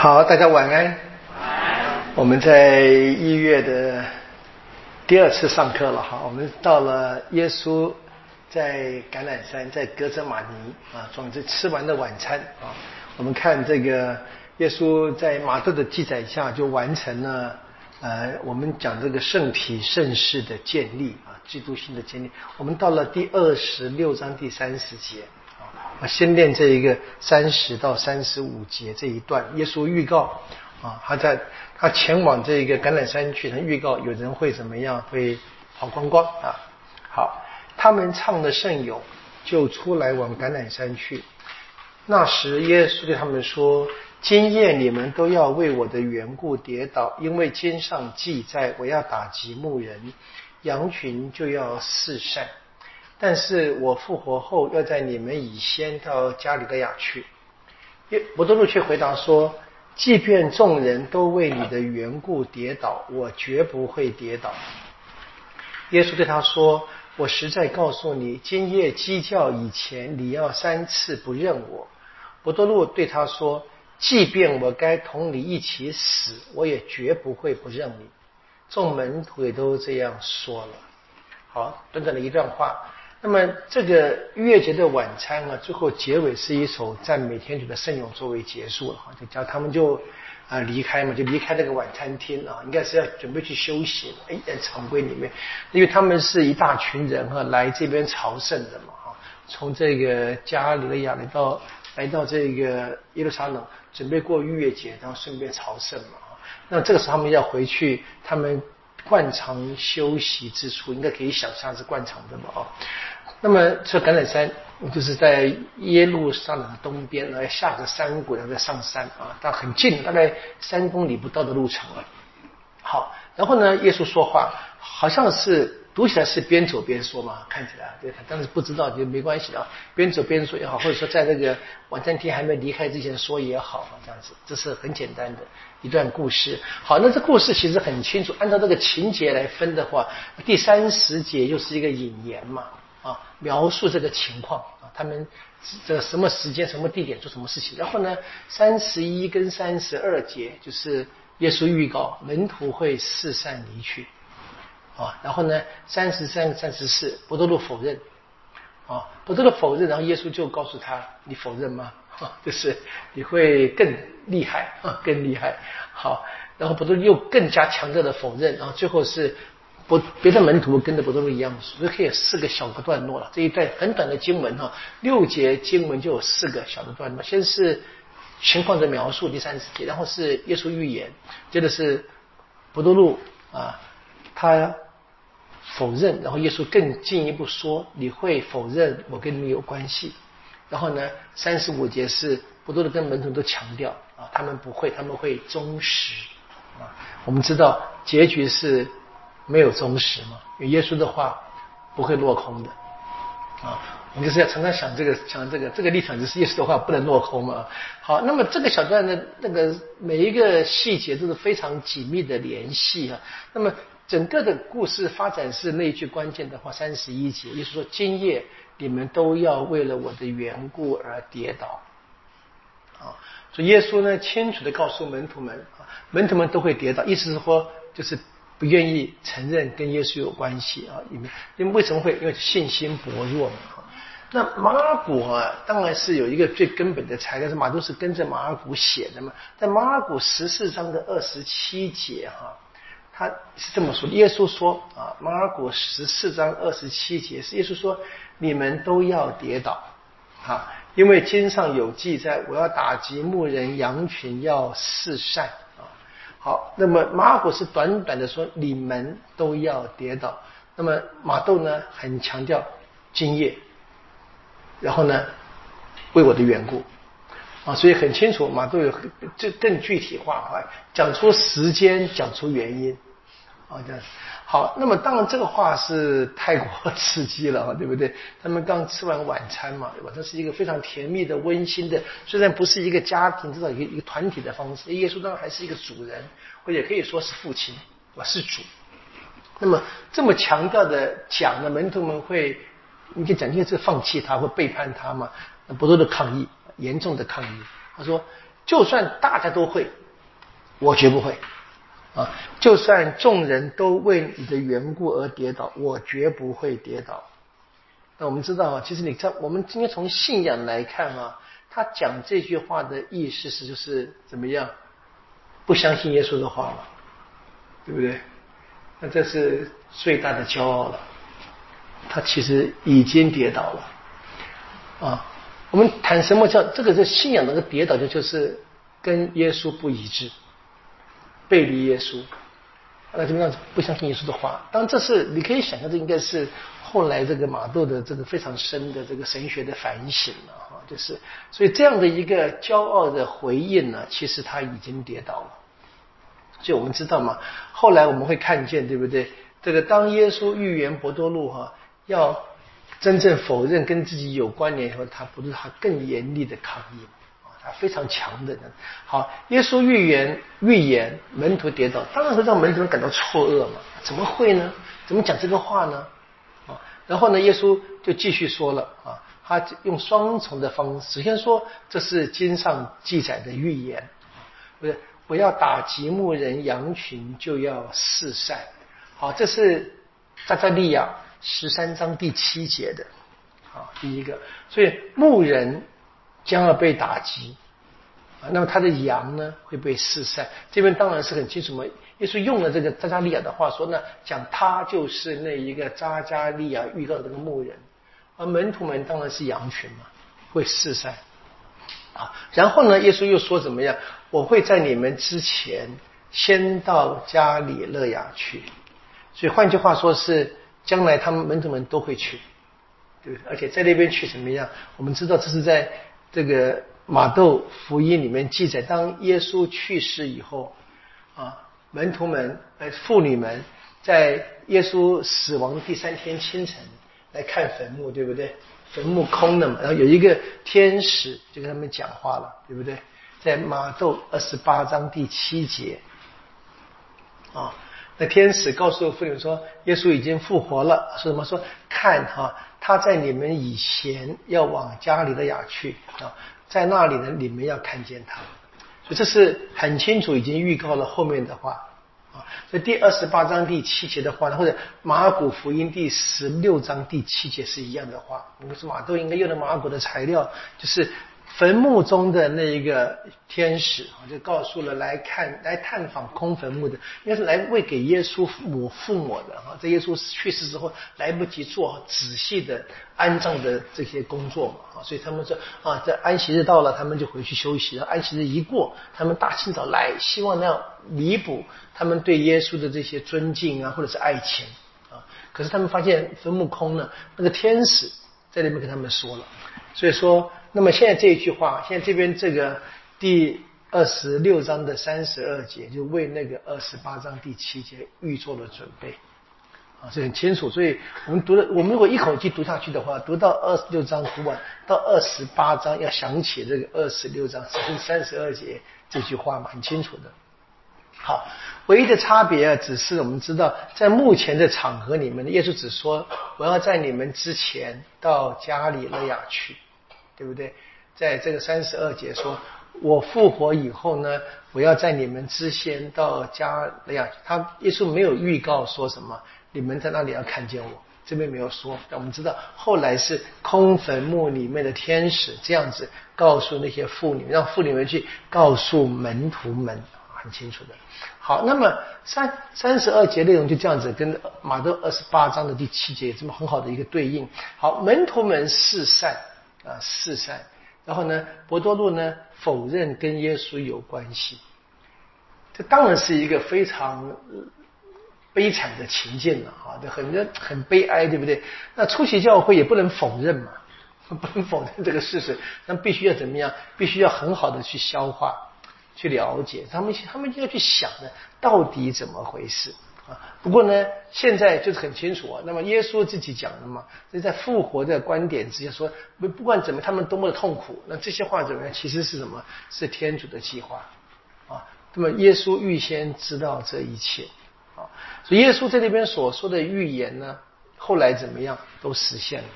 好，大家晚安。我们在一月的第二次上课了哈，我们到了耶稣在橄榄山，在格泽马尼啊，总之吃完的晚餐啊。我们看这个耶稣在马特的记载下就完成了呃，我们讲这个圣体圣事的建立啊，基督性的建立。我们到了第二十六章第三十节。啊，先念这一个三十到三十五节这一段，耶稣预告啊，他在他前往这一个橄榄山去，他预告有人会怎么样，会跑光光啊。好，他们唱的甚友，就出来往橄榄山去。那时耶稣对他们说：“今夜你们都要为我的缘故跌倒，因为经上记载，我要打击牧人，羊群就要四散。”但是我复活后要在你们以先到加里利亚去。耶伯多禄却回答说：“即便众人都为你的缘故跌倒，我绝不会跌倒。”耶稣对他说：“我实在告诉你，今夜鸡叫以前，你要三次不认我。”伯多禄对他说：“即便我该同你一起死，我也绝不会不认你。”众门徒也都这样说了。好，短短的一段话。那么这个逾越节的晚餐啊，最后结尾是一首赞美天主的圣咏作为结束了哈，就叫他们就啊离开嘛，就离开那个晚餐厅啊，应该是要准备去休息哎，在常规里面，因为他们是一大群人哈，来这边朝圣的嘛哈，从这个加里利亚来到来到这个耶路撒冷，准备过逾越节，然后顺便朝圣嘛哈。那这个时候他们要回去，他们。灌肠休息之处，应该可以想象是灌肠的嘛？哦，那么这橄榄山就是在耶路撒冷的东边，来下个山谷，然后再上山啊，但很近，大概三公里不到的路程了。好，然后呢，耶稣说话，好像是。读起来是边走边说嘛，看起来对，但是不知道就没关系啊，边走边说也好，或者说在那个晚餐厅还没离开之前说也好，这样子，这是很简单的一段故事。好，那这故事其实很清楚，按照这个情节来分的话，第三十节又是一个引言嘛，啊，描述这个情况啊，他们这什么时间、什么地点做什么事情，然后呢，三十一跟三十二节就是耶稣预告门徒会四散离去。啊，然后呢，三十三、三十四，伯多禄否认，啊，伯多禄否认，然后耶稣就告诉他：“你否认吗？啊，就是你会更厉害啊，更厉害。”好，然后伯多禄又更加强调的否认，然后最后是伯别的门徒跟着伯多禄一样，所以可以有四个小个段落了。这一段很短的经文哈，六节经文就有四个小的段落。先是情况的描述，第三十节，然后是耶稣预言，接着是伯多禄啊，他。否认，然后耶稣更进一步说：“你会否认我跟你们有关系？”然后呢，三十五节是不断的跟门徒都强调啊，他们不会，他们会忠实啊。我们知道结局是没有忠实嘛，因为耶稣的话不会落空的啊。我就是要常常想这个，想这个，这个立场就是耶稣的话不能落空嘛。好，那么这个小段的那个每一个细节都是非常紧密的联系啊。那么。整个的故事发展是那句关键的话，三十一节，意思说今夜你们都要为了我的缘故而跌倒，啊，所以耶稣呢清楚的告诉门徒们，啊，门徒们都会跌倒，意思是说就是不愿意承认跟耶稣有关系啊，你们因为为什么会因为信心薄弱嘛，那马古啊当然是有一个最根本的材料，是马都是跟着马古写的嘛，在马古十四章的二十七节哈。他是这么说：耶稣说啊，马尔谷十四章二十七节是耶稣说，你们都要跌倒啊，因为经上有记载，我要打击牧人，羊群要四散啊。好，那么马尔谷是短短的说，你们都要跌倒。那么马窦呢，很强调今夜，然后呢，为我的缘故啊，所以很清楚，马窦有这更具体化啊，讲出时间，讲出原因。哦，这样好。那么当然，这个话是太过 刺激了，对不对？他们刚吃完晚餐嘛，对吧？这是一个非常甜蜜的、温馨的，虽然不是一个家庭，至少一个一个团体的方式。耶稣当然还是一个主人，或者可以说是父亲，我是主。那么这么强调的讲的门徒们会，你可以讲，就是放弃他或背叛他嘛？不多的抗议，严重的抗议。他说：“就算大家都会，我绝不会。啊，就算众人都为你的缘故而跌倒，我绝不会跌倒。那我们知道啊，其实你看我们今天从信仰来看啊，他讲这句话的意思是就是怎么样，不相信耶稣的话嘛，对不对？那这是最大的骄傲了。他其实已经跌倒了。啊，我们谈什么叫这个？是信仰那个跌倒，就就是跟耶稣不一致。背离耶稣，那怎么样？不相信耶稣的话。当这是你可以想象，这应该是后来这个马窦的这个非常深的这个神学的反省了哈。就是所以这样的一个骄傲的回应呢，其实他已经跌倒了。所以我们知道嘛，后来我们会看见，对不对？这个当耶稣预言伯多禄哈要真正否认跟自己有关联以后，他不是他更严厉的抗议。非常强的人，好，耶稣预言预言门徒跌倒，当然会让门徒感到错愕嘛？怎么会呢？怎么讲这个话呢？啊，然后呢，耶稣就继续说了啊，他用双重的方式，首先说这是经上记载的预言，不是我要打击牧人羊群就要四散，好，这是扎加利亚十三章第七节的，啊，第一个，所以牧人。将要被打击啊，那么他的羊呢会被四散。这边当然是很清楚嘛，耶稣用了这个扎加利亚的话说呢，讲他就是那一个扎加利亚遇到的这个牧人，而门徒们当然是羊群嘛，会四散啊。然后呢，耶稣又说怎么样？我会在你们之前先到加里勒亚去，所以换句话说是将来他们门徒们都会去，对不对？而且在那边去怎么样？我们知道这是在。这个马窦福音里面记载，当耶稣去世以后，啊，门徒们、呃，妇女们在耶稣死亡第三天清晨来看坟墓，对不对？坟墓空的嘛，然后有一个天使就跟他们讲话了，对不对？在马窦二十八章第七节，啊，那天使告诉妇女说，耶稣已经复活了，说什么？说看哈。他在你们以前要往加里的雅去啊，在那里呢，你们要看见他，所以这是很清楚，已经预告了后面的话啊。所以第二十八章第七节的话呢，或者马古福音第十六章第七节是一样的话，我们说马都应该用的马古的材料，就是。坟墓中的那一个天使啊，就告诉了来看、来探访空坟墓的，应该是来为给耶稣父母父母的啊。在耶稣去世之后，来不及做仔细的安葬的这些工作嘛啊，所以他们说啊，在安息日到了，他们就回去休息。安息日一过，他们大清早来，希望那样弥补他们对耶稣的这些尊敬啊，或者是爱情啊。可是他们发现坟墓空了，那个天使在那边跟他们说了，所以说。那么现在这一句话，现在这边这个第二十六章的三十二节，就为那个二十八章第七节预做了准备，啊，这很清楚。所以我们读的，我们如果一口气读下去的话，读到二十六章读完，到二十八章要想起这个二十六章第三十二节这句话嘛，很清楚的。好，唯一的差别啊，只是我们知道，在目前的场合里面，耶稣只说我要在你们之前到加里勒亚去。对不对？在这个三十二节说，我复活以后呢，我要在你们之先到加利亚。他耶稣没有预告说什么，你们在那里要看见我，这边没有说。但我们知道后来是空坟墓里面的天使这样子告诉那些妇女，让妇女们去告诉门徒们，很清楚的。好，那么三三十二节内容就这样子，跟马窦二十八章的第七节有这么很好的一个对应。好，门徒们四散。啊，四散，然后呢，博多禄呢否认跟耶稣有关系，这当然是一个非常悲惨的情境了啊，这很很悲哀，对不对？那出席教会也不能否认嘛，不能否认这个事实，那必须要怎么样？必须要很好的去消化、去了解，他们他们就要去想呢，到底怎么回事？啊，不过呢，现在就是很清楚啊。那么耶稣自己讲的嘛，这在复活的观点之下说，不不管怎么，他们多么的痛苦，那这些话怎么样？其实是什么？是天主的计划啊。那么耶稣预先知道这一切啊，所以耶稣在那边所说的预言呢，后来怎么样都实现了。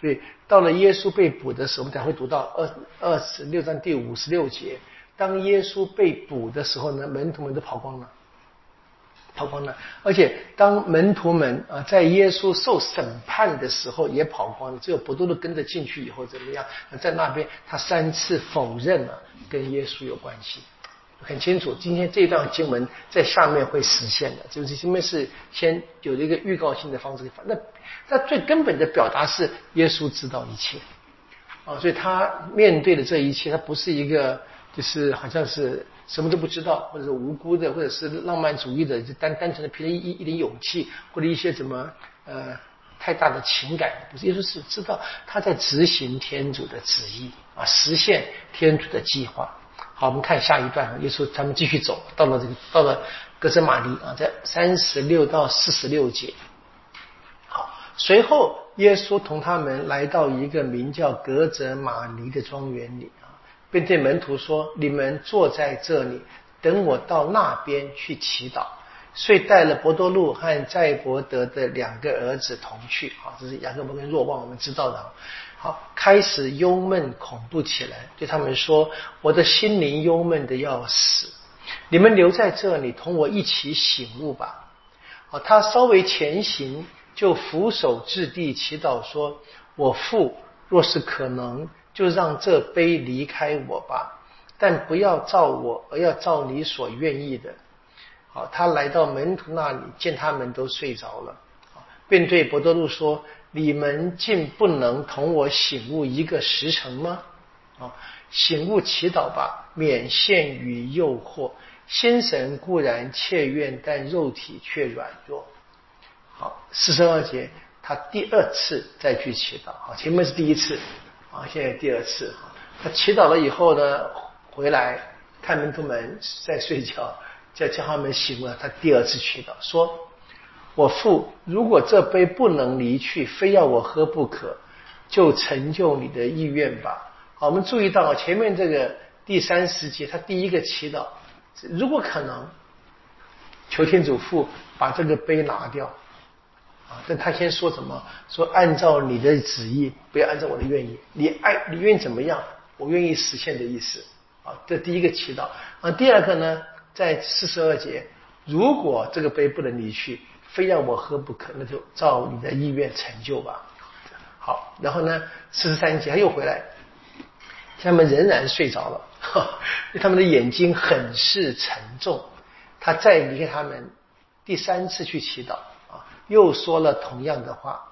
所以到了耶稣被捕的时候，我们才会读到二二十六章第五十六节。当耶稣被捕的时候呢，门徒们都跑光了。跑光了，而且当门徒们啊在耶稣受审判的时候也跑光了，只有不多的跟着进去以后怎么样？在那边他三次否认了跟耶稣有关系，很清楚。今天这段经文在下面会实现的，就是前面是先有一个预告性的方式。那那最根本的表达是耶稣知道一切啊，所以他面对的这一切，他不是一个就是好像是。什么都不知道，或者是无辜的，或者是浪漫主义的，就单单纯的凭着一一点勇气，或者一些什么呃太大的情感，不是，耶稣是知道他在执行天主的旨意啊，实现天主的计划。好，我们看下一段，耶稣他们继续走到了这个到了格泽玛尼啊，在三十六到四十六节。好，随后耶稣同他们来到一个名叫格泽玛尼的庄园里。并对门徒说：“你们坐在这里，等我到那边去祈祷。”遂带了伯多禄和在伯德的两个儿子同去。好，这是雅各伯跟若望，我们知道的。好，开始忧闷恐怖起来，对他们说：“我的心灵忧闷的要死，你们留在这里，同我一起醒悟吧。”好，他稍微前行，就俯首至地祈祷说：“我父，若是可能。”就让这杯离开我吧，但不要照我，而要照你所愿意的。好，他来到门徒那里，见他们都睡着了，便对伯多禄说：“你们竟不能同我醒悟一个时辰吗？啊，醒悟祈祷吧，免陷于诱惑。心神固然切愿，但肉体却软弱。”好，四十二节，他第二次再去祈祷。好，前面是第一次。现在第二次，他祈祷了以后呢，回来开门徒门在睡觉，叫叫他们醒了。他第二次祈祷，说：“我父，如果这杯不能离去，非要我喝不可，就成就你的意愿吧。”好，我们注意到前面这个第三十节，他第一个祈祷，如果可能，求天主父把这个杯拿掉。啊！但他先说什么？说按照你的旨意，不要按照我的愿意。你爱，你愿意怎么样？我愿意实现的意思。啊，这第一个祈祷。啊，第二个呢，在四十二节，如果这个杯不能离去，非要我喝不可，那就照你的意愿成就吧。好，然后呢，四十三节他又回来，他们仍然睡着了，因为他们的眼睛很是沉重。他再离开他们，第三次去祈祷。又说了同样的话，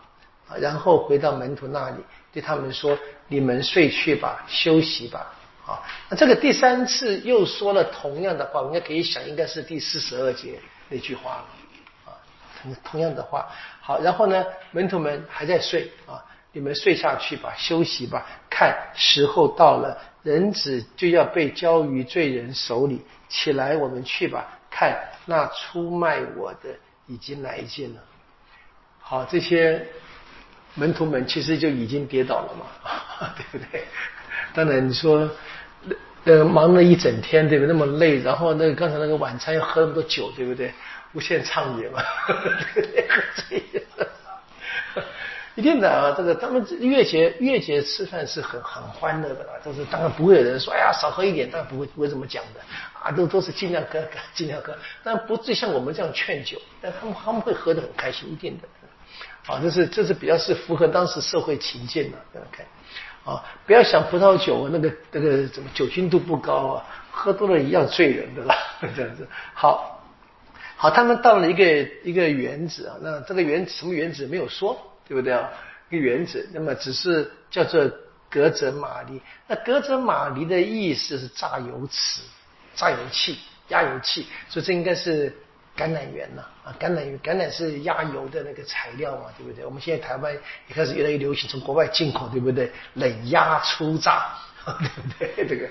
啊，然后回到门徒那里，对他们说：“你们睡去吧，休息吧。”啊，那这个第三次又说了同样的话，我应该可以想，应该是第四十二节那句话，啊，同同样的话。好，然后呢，门徒们还在睡，啊，你们睡下去吧，休息吧。看时候到了，人子就要被交于罪人手里，起来，我们去吧。看那出卖我的已经来见了。好，这些门徒们其实就已经跌倒了嘛，对不对？当然你说，呃，忙了一整天，对不对？那么累，然后那个刚才那个晚餐又喝那么多酒，对不对？无限畅饮嘛，对不对？一定的啊，这个他们月节月节吃饭是很很欢乐的啦，就是当然不会有人说，哎呀少喝一点，当然不会不会这么讲的啊，都都是尽量喝尽量喝，但不至像我们这样劝酒，但他们他们会喝得很开心，一定的。啊，这是这是比较是符合当时社会情境的，OK，啊，不要想葡萄酒那个那个怎么酒精度不高啊，喝多了一样醉人的啦，这样子。好，好，他们到了一个一个园子啊，那这个园什么园子没有说，对不对啊？一个园子，那么只是叫做格泽玛尼。那格泽玛尼的意思是榨油池、榨油器、压油器，所以这应该是。橄榄园呐，啊，橄榄油，橄榄是压油的那个材料嘛，对不对？我们现在台湾也开始越来越流行从国外进口，对不对？冷压粗榨，对不对？这个，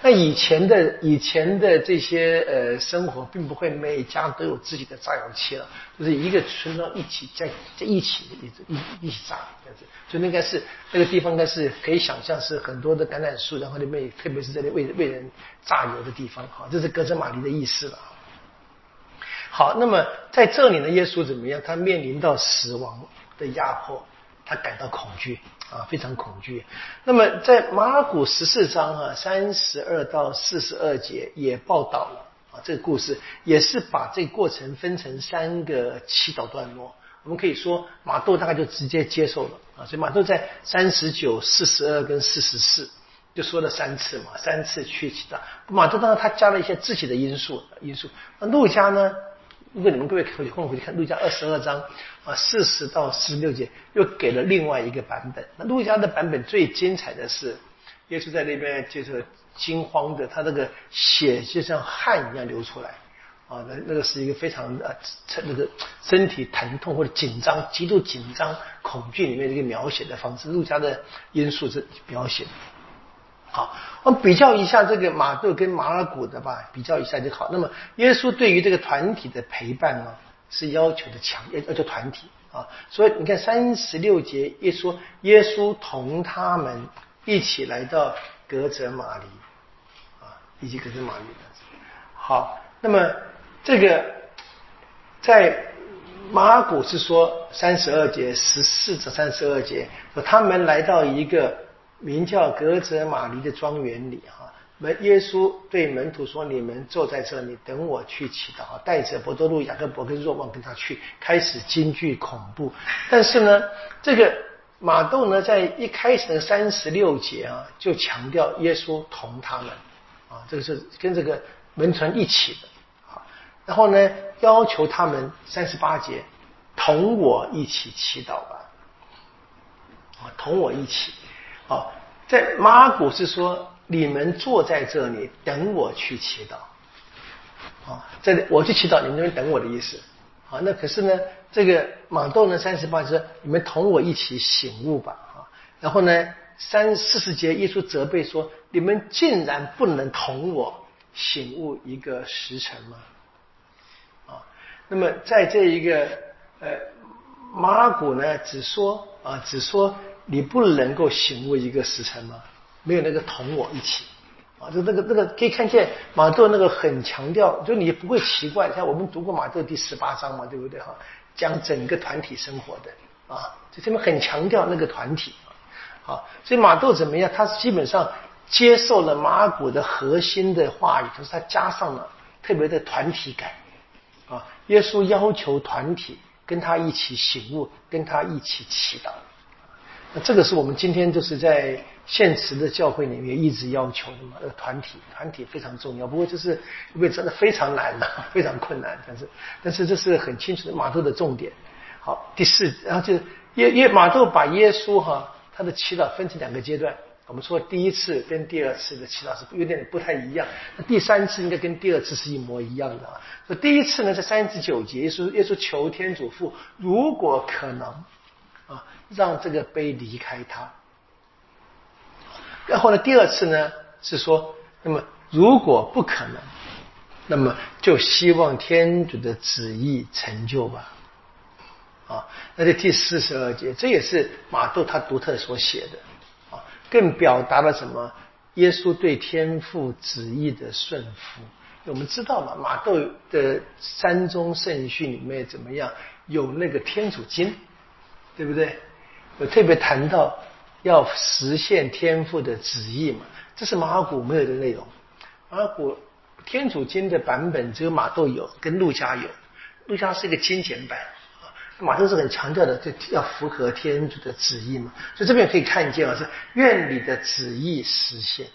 那以前的以前的这些呃生活，并不会每家都有自己的榨油器了，就是一个村庄一起在在一起一一一起榨这样子，所以应该是那个地方应该是可以想象是很多的橄榄树，然后里面特别是在那为为人榨油的地方，哈，这是格泽玛尼的意思了。好，那么在这里呢，耶稣怎么样？他面临到死亡的压迫，他感到恐惧。啊，非常恐惧。那么在马尔谷十四章啊，三十二到四十二节也报道了啊，这个故事也是把这个过程分成三个祈祷段落。我们可以说马窦大概就直接接受了啊，所以马窦在三十九、四十二跟四十四就说了三次嘛，三次去祈祷。马窦当然他加了一些自己的因素因素。那路加呢？如果你们各位回去后面回去看路加二十二章啊，四十到四十六节，又给了另外一个版本。那路加的版本最精彩的是，耶稣在那边就是惊慌的，他那个血就像汗一样流出来啊，那那个是一个非常呃，那个身体疼痛或者紧张、极度紧张、恐惧里面的一个描写的方式。路加的因素是描写。好，我们比较一下这个马窦跟马尔谷的吧，比较一下就好。那么耶稣对于这个团体的陪伴呢，是要求的强，要要求团体啊。所以你看三十六节，耶稣耶稣同他们一起来到格泽马里啊，以及格泽马里。好，那么这个在马尔谷是说三十二节十四至三十二节，说他们来到一个。名叫格泽马尼的庄园里，哈门耶稣对门徒说：“你们坐在这里，等我去祈祷。”带着伯多禄、雅各伯跟若望跟他去，开始惊惧恐怖。但是呢，这个马窦呢，在一开始的三十六节啊，就强调耶稣同他们啊，这个是跟这个门徒一起的啊。然后呢，要求他们三十八节同我一起祈祷吧，啊，同我一起。好，在马古是说你们坐在这里等我去祈祷，啊，这里我去祈祷，你们那边等我的意思，啊，那可是呢，这个马窦呢三十八节，你们同我一起醒悟吧，啊，然后呢三四十节耶稣责备说，你们竟然不能同我醒悟一个时辰吗？啊，那么在这一个呃马古呢只说啊只说。你不能够醒悟一个时辰吗？没有那个同我一起啊，就那个那个可以看见马窦那个很强调，就你不会奇怪，像我们读过马窦第十八章嘛，对不对哈？讲整个团体生活的啊，就这边很强调那个团体啊，所以马窦怎么样？他基本上接受了马古的核心的话语，就是他加上了特别的团体感啊。耶稣要求团体跟他一起醒悟，跟他一起祈祷。那这个是我们今天就是在现实的教会里面一直要求的嘛，呃，团体团体非常重要。不过就是因为真的非常难呐，非常困难。但是但是这是很清楚的马窦的重点。好，第四，然后就耶耶马窦把耶稣哈他的祈祷分成两个阶段。我们说第一次跟第二次的祈祷是有点不太一样，那第三次应该跟第二次是一模一样的啊。说第一次呢在三十九节，耶稣耶稣求天主父，如果可能。啊，让这个杯离开他。然后呢，第二次呢是说，那么如果不可能，那么就希望天主的旨意成就吧。啊，那这第四十二节，这也是马窦他独特所写的啊，更表达了什么？耶稣对天父旨意的顺服。我们知道嘛，马窦的三宗圣训里面怎么样？有那个天主经。对不对？我特别谈到要实现天赋的旨意嘛，这是马尔谷没有的内容。马尔谷天主经的版本只有马窦有，跟路加有。路加是一个精简版，马窦是很强调的，就要符合天主的旨意嘛。所以这边可以看见啊，是愿你的旨意实现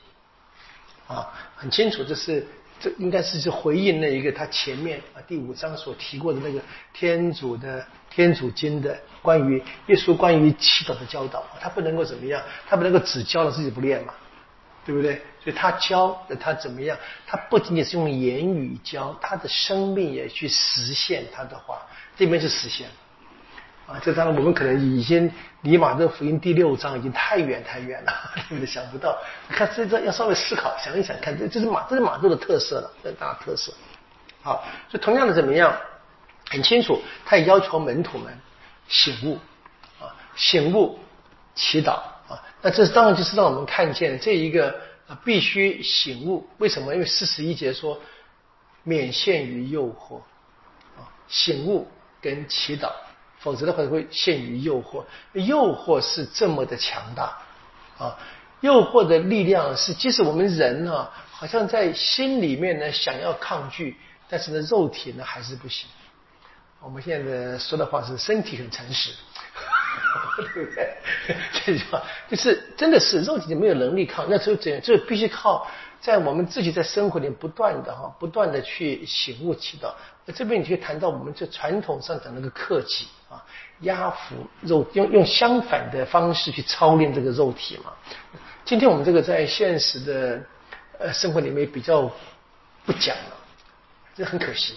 啊，很清楚，这是这应该是去回应那一个他前面啊第五章所提过的那个天主的天主经的。关于耶稣关于祈祷的教导，他不能够怎么样？他不能够只教了自己不练嘛，对不对？所以他教的他怎么样？他不仅仅是用言语教，他的生命也去实现他的话。这边是实现啊，这当然我们可能已经离马这福音第六章已经太远太远了，对不对？想不到，看这这要稍微思考想一想，看这这是马这是马窦的特色了，这大特色。好，所以同样的怎么样？很清楚，他也要求门徒们。醒悟啊，醒悟，祈祷啊，那这当然就是让我们看见这一个啊必须醒悟。为什么？因为四十一节说免陷于诱惑啊，醒悟跟祈祷否则的话会陷于诱惑。诱惑是这么的强大啊！诱惑的力量是，即使我们人呢，好像在心里面呢想要抗拒，但是呢，肉体呢还是不行。我们现在说的话是身体很诚实，对不对？这句话就是真的是肉体就没有能力抗，那就这这必须靠在我们自己在生活里不断的哈，不断的去醒悟祈祷。这边你就谈到我们这传统上讲那个克己啊，压服肉，用用相反的方式去操练这个肉体嘛。今天我们这个在现实的呃生活里面比较不讲了，这很可惜。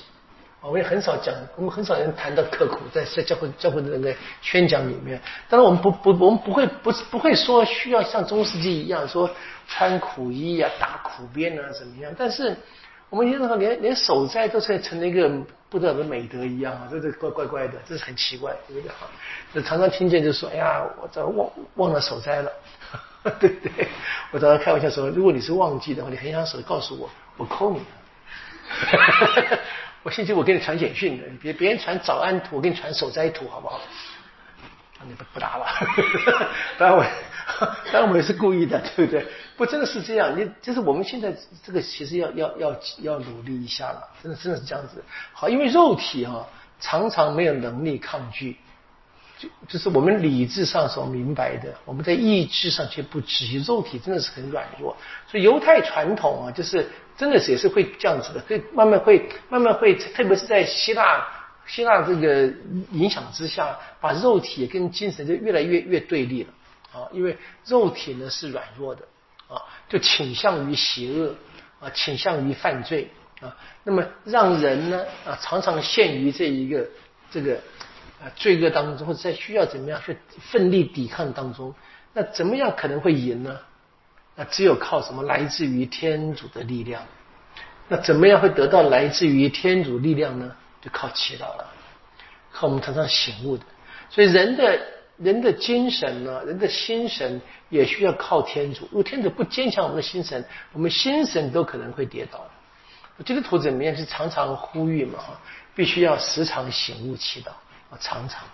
我也很少讲，我们很少人谈到刻苦，在在教会教会的那个宣讲里面。当然我们不不我们不会不不会说需要像中世纪一样说穿苦衣啊、打苦鞭啊怎么样。但是我们有时候连连守斋都是成了一个不得了的美德一样啊，这这怪怪怪的，这是很奇怪，对不对？就常常听见就说：“哎呀，我这忘忘了守斋了。”对不对？我常常开玩笑说，如果你是忘记的话，你很想守告诉我，我扣你。我星期五给你传简讯的，别别人传早安图，我给你传守斋图，好不好？你不不打了。当然我当然我也是故意的，对不对？不，真的是这样。你就是我们现在这个，其实要要要要努力一下了。真的真的是这样子。好，因为肉体哈常常没有能力抗拒。就就是我们理智上所明白的，我们在意志上却不知。肉体真的是很软弱，所以犹太传统啊，就是真的是也是会这样子的，会慢慢会慢慢会，特别是在希腊希腊这个影响之下，把肉体跟精神就越来越越对立了啊，因为肉体呢是软弱的啊，就倾向于邪恶啊，倾向于犯罪啊，那么让人呢啊常常陷于这一个这个。啊，罪恶当中，或者在需要怎么样去奋力抵抗当中，那怎么样可能会赢呢？那只有靠什么？来自于天主的力量。那怎么样会得到来自于天主力量呢？就靠祈祷了，靠我们常常醒悟的。所以人的人的精神呢，人的心神也需要靠天主。如果天主不坚强我们的心神，我们心神都可能会跌倒。基督徒怎么样？是常常呼吁嘛，必须要时常醒悟祈祷。啊，常常。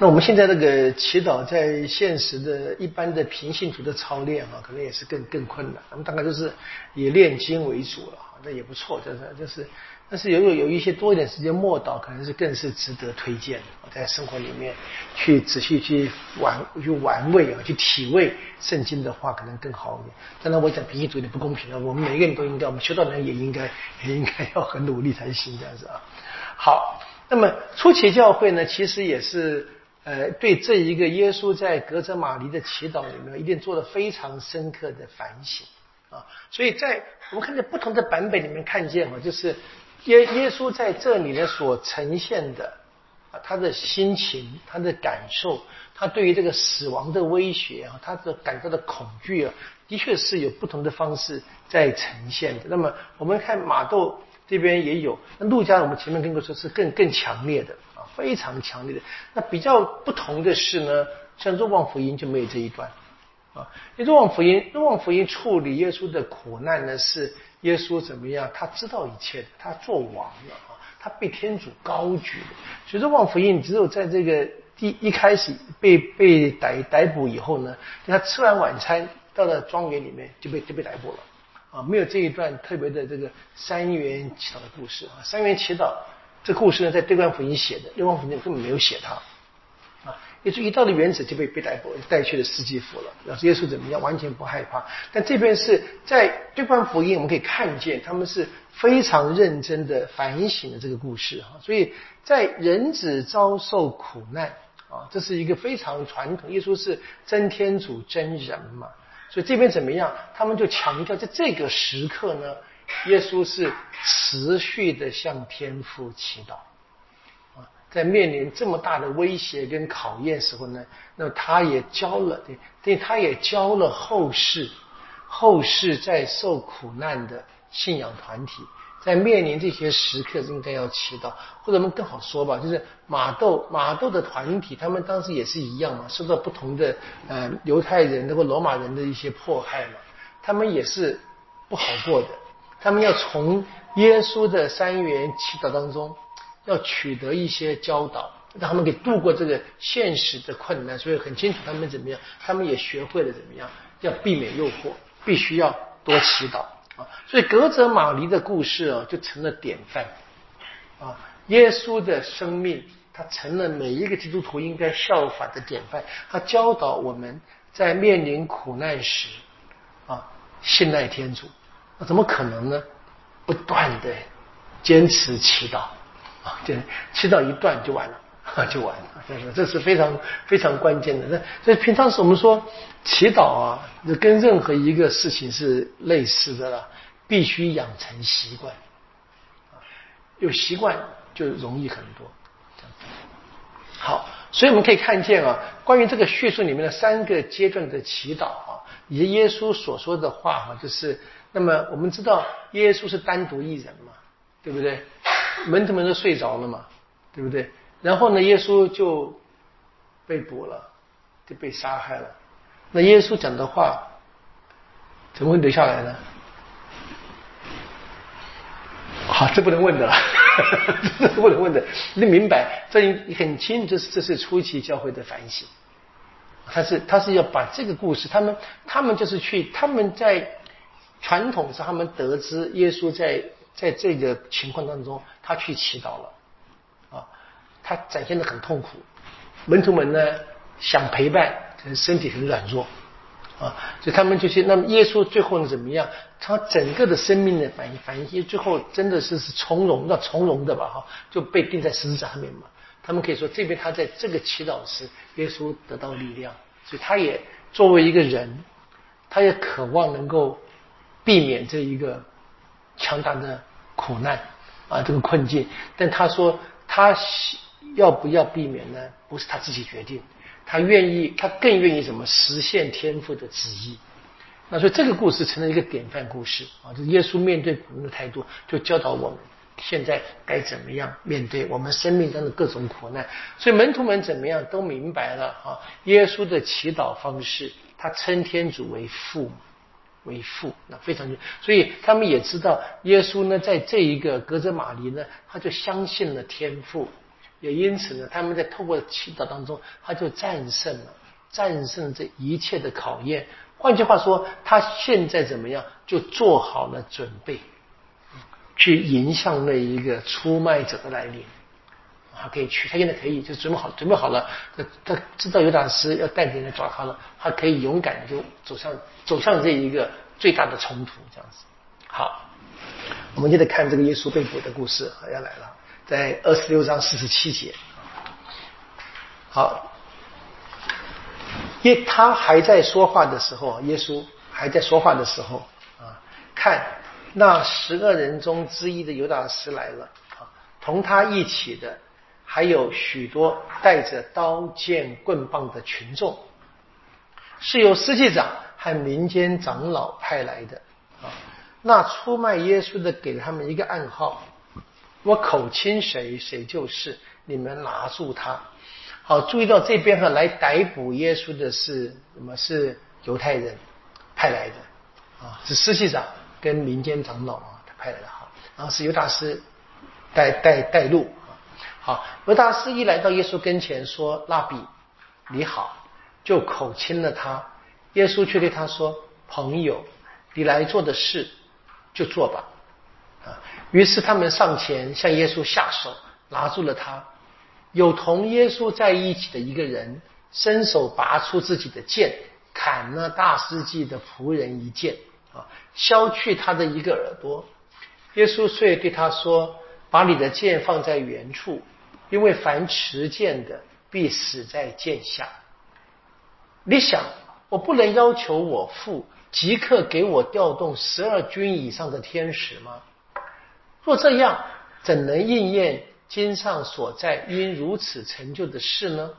那我们现在那个祈祷，在现实的一般的平信徒的操练啊，可能也是更更困难。我们大概就是以炼经为主了，那也不错，就是就是。但是有有有一些多一点时间默祷，可能是更是值得推荐的。在生活里面去仔细去玩去玩味啊，去体味圣经的话，可能更好一点。当然，我讲平信徒有点不公平了。我们每个人都应该，我们修道人也应该也应该要很努力才行，这样子啊。好。那么初期教会呢，其实也是呃对这一个耶稣在格泽马尼的祈祷里面，一定做了非常深刻的反省啊。所以在我们看见不同的版本里面，看见啊，就是耶耶稣在这里呢所呈现的啊他的心情、他的感受、他对于这个死亡的威胁啊，他的感到的恐惧啊，的确是有不同的方式在呈现的。那么我们看马窦。这边也有，那陆家我们前面跟过说是更更强烈的，非常强烈的。那比较不同的是呢，像若望福音就没有这一段啊。若望福音，若望福音处理耶稣的苦难呢，是耶稣怎么样？他知道一切的，他做王了啊，他被天主高举的。所以若望福音只有在这个第一开始被被逮逮捕以后呢，他吃完晚餐到了庄园里面就被就被逮捕了。啊，没有这一段特别的这个三元祈祷的故事啊。三元祈祷这故事呢，在对观福音写的，对观福音根本没有写它啊。也就一到了原子就被被逮捕带去了司祭府了。要是耶稣怎么样，完全不害怕。但这边是在对观福音，我们可以看见他们是非常认真的反省了这个故事哈。所以在人子遭受苦难啊，这是一个非常传统。耶稣是真天主真人嘛。所以这边怎么样？他们就强调，在这个时刻呢，耶稣是持续的向天父祈祷啊，在面临这么大的威胁跟考验时候呢，那他也教了对，对，他也教了后世，后世在受苦难的信仰团体。在面临这些时刻，应该要祈祷，或者我们更好说吧，就是马窦马窦的团体，他们当时也是一样嘛，受到不同的呃犹太人或罗马人的一些迫害嘛，他们也是不好过的，他们要从耶稣的三元祈祷当中，要取得一些教导，让他们给度过这个现实的困难。所以很清楚他们怎么样，他们也学会了怎么样，要避免诱惑，必须要多祈祷啊。所以格泽马尼的故事啊，就成了典范啊。耶稣的生命，他成了每一个基督徒应该效法的典范。他教导我们在面临苦难时啊，信赖天主。那怎么可能呢？不断的坚持祈祷啊，就祈祷一断就完了，就完了。这是这是非常非常关键的。那所以平常时我们说祈祷啊，跟任何一个事情是类似的了，必须养成习惯有习惯就容易很多。好，所以我们可以看见啊，关于这个叙述里面的三个阶段的祈祷啊，以及耶稣所说的话哈，就是。那么我们知道耶稣是单独一人嘛，对不对？门徒们都睡着了嘛，对不对？然后呢，耶稣就被捕了，就被杀害了。那耶稣讲的话怎么会留下来呢？好，这不能问的了，这不能问的。你明白？这你很清楚，这是这是初期教会的反省。他是他是要把这个故事，他们他们就是去他们在。传统是他们得知耶稣在在这个情况当中，他去祈祷了，啊，他展现的很痛苦，门徒们呢想陪伴，可是身体很软弱，啊，所以他们就去。那么耶稣最后呢怎么样？他整个的生命的反应反应，最后真的是是从容，要从容的吧，哈，就被钉在十字架上面嘛。他们可以说，这边他在这个祈祷时，耶稣得到力量，所以他也作为一个人，他也渴望能够。避免这一个强大的苦难啊，这个困境。但他说，他要不要避免呢？不是他自己决定，他愿意，他更愿意怎么实现天父的旨意。那所以这个故事成了一个典范故事啊，就耶稣面对苦难的态度，就教导我们现在该怎么样面对我们生命中的各种苦难。所以门徒们怎么样都明白了啊，耶稣的祈祷方式，他称天主为父母。为父，那非常所以他们也知道耶稣呢，在这一个格泽马尼呢，他就相信了天父，也因此呢，他们在透过祈祷当中，他就战胜了，战胜这一切的考验。换句话说，他现在怎么样，就做好了准备，去迎向那一个出卖者的来临。他可以去，他现在可以，就准备好，准备好了。他他知道尤达斯要带领人抓他了，他可以勇敢就走向走向这一个最大的冲突，这样子。好，我们接着看这个耶稣被捕的故事，要来了，在二十六章四十七节。好，耶他还在说话的时候，耶稣还在说话的时候啊，看那十个人中之一的尤达斯来了啊，同他一起的。还有许多带着刀剑棍棒的群众，是由司祭长和民间长老派来的啊。那出卖耶稣的给他们一个暗号：我口亲谁，谁就是。你们拿住他。好，注意到这边哈，来逮捕耶稣的是什么？是犹太人派来的啊，是司祭长跟民间长老啊，他派来的哈。然后是犹大师带带带路。啊，犹大斯一来到耶稣跟前说：“拉比，你好。”就口亲了他。耶稣却对他说：“朋友，你来做的事就做吧。”啊，于是他们上前向耶稣下手，拿住了他。有同耶稣在一起的一个人伸手拔出自己的剑，砍了大司祭的仆人一剑，啊，削去他的一个耳朵。耶稣遂对他说：“把你的剑放在原处。”因为凡持剑的，必死在剑下。你想，我不能要求我父即刻给我调动十二军以上的天使吗？若这样，怎能应验经上所在因如此成就的事呢？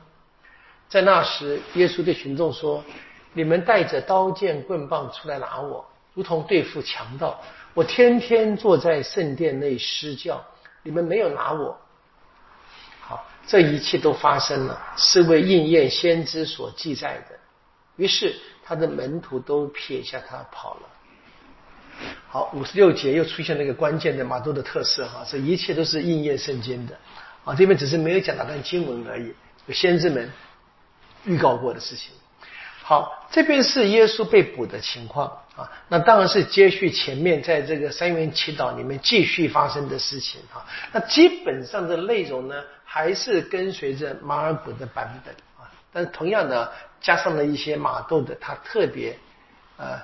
在那时，耶稣对群众说：“你们带着刀剑棍棒出来拿我，如同对付强盗。我天天坐在圣殿内施教，你们没有拿我。”这一切都发生了，是为应验先知所记载的。于是他的门徒都撇下他跑了。好，五十六节又出现了一个关键的马窦的特色哈，这一切都是应验圣经的啊，这边只是没有讲那段经文而已，有先知们预告过的事情。好，这边是耶稣被捕的情况啊，那当然是接续前面在这个三元祈祷里面继续发生的事情啊。那基本上的内容呢，还是跟随着马尔谷的版本啊，但是同样的加上了一些马窦的他特别呃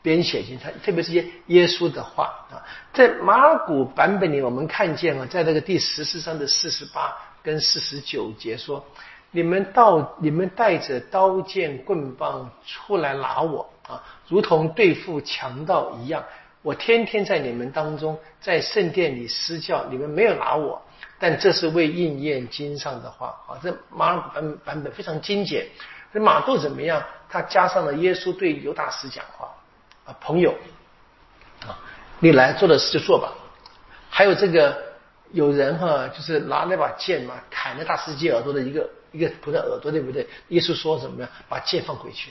编写进他，特别是些耶稣的话啊，在马尔谷版本里，我们看见啊，在这个第十四章的四十八跟四十九节说。你们到你们带着刀剑棍棒出来拿我啊，如同对付强盗一样。我天天在你们当中，在圣殿里施教，你们没有拿我，但这是为应验经上的话啊。这马尔版版本非常精简。这马窦怎么样？他加上了耶稣对犹大师讲话啊，朋友啊，你来做的事就做吧。还有这个有人哈，就是拿那把剑嘛，砍了大司机耳朵的一个。一个不在耳朵对不对？耶稣说什么呀？把剑放回去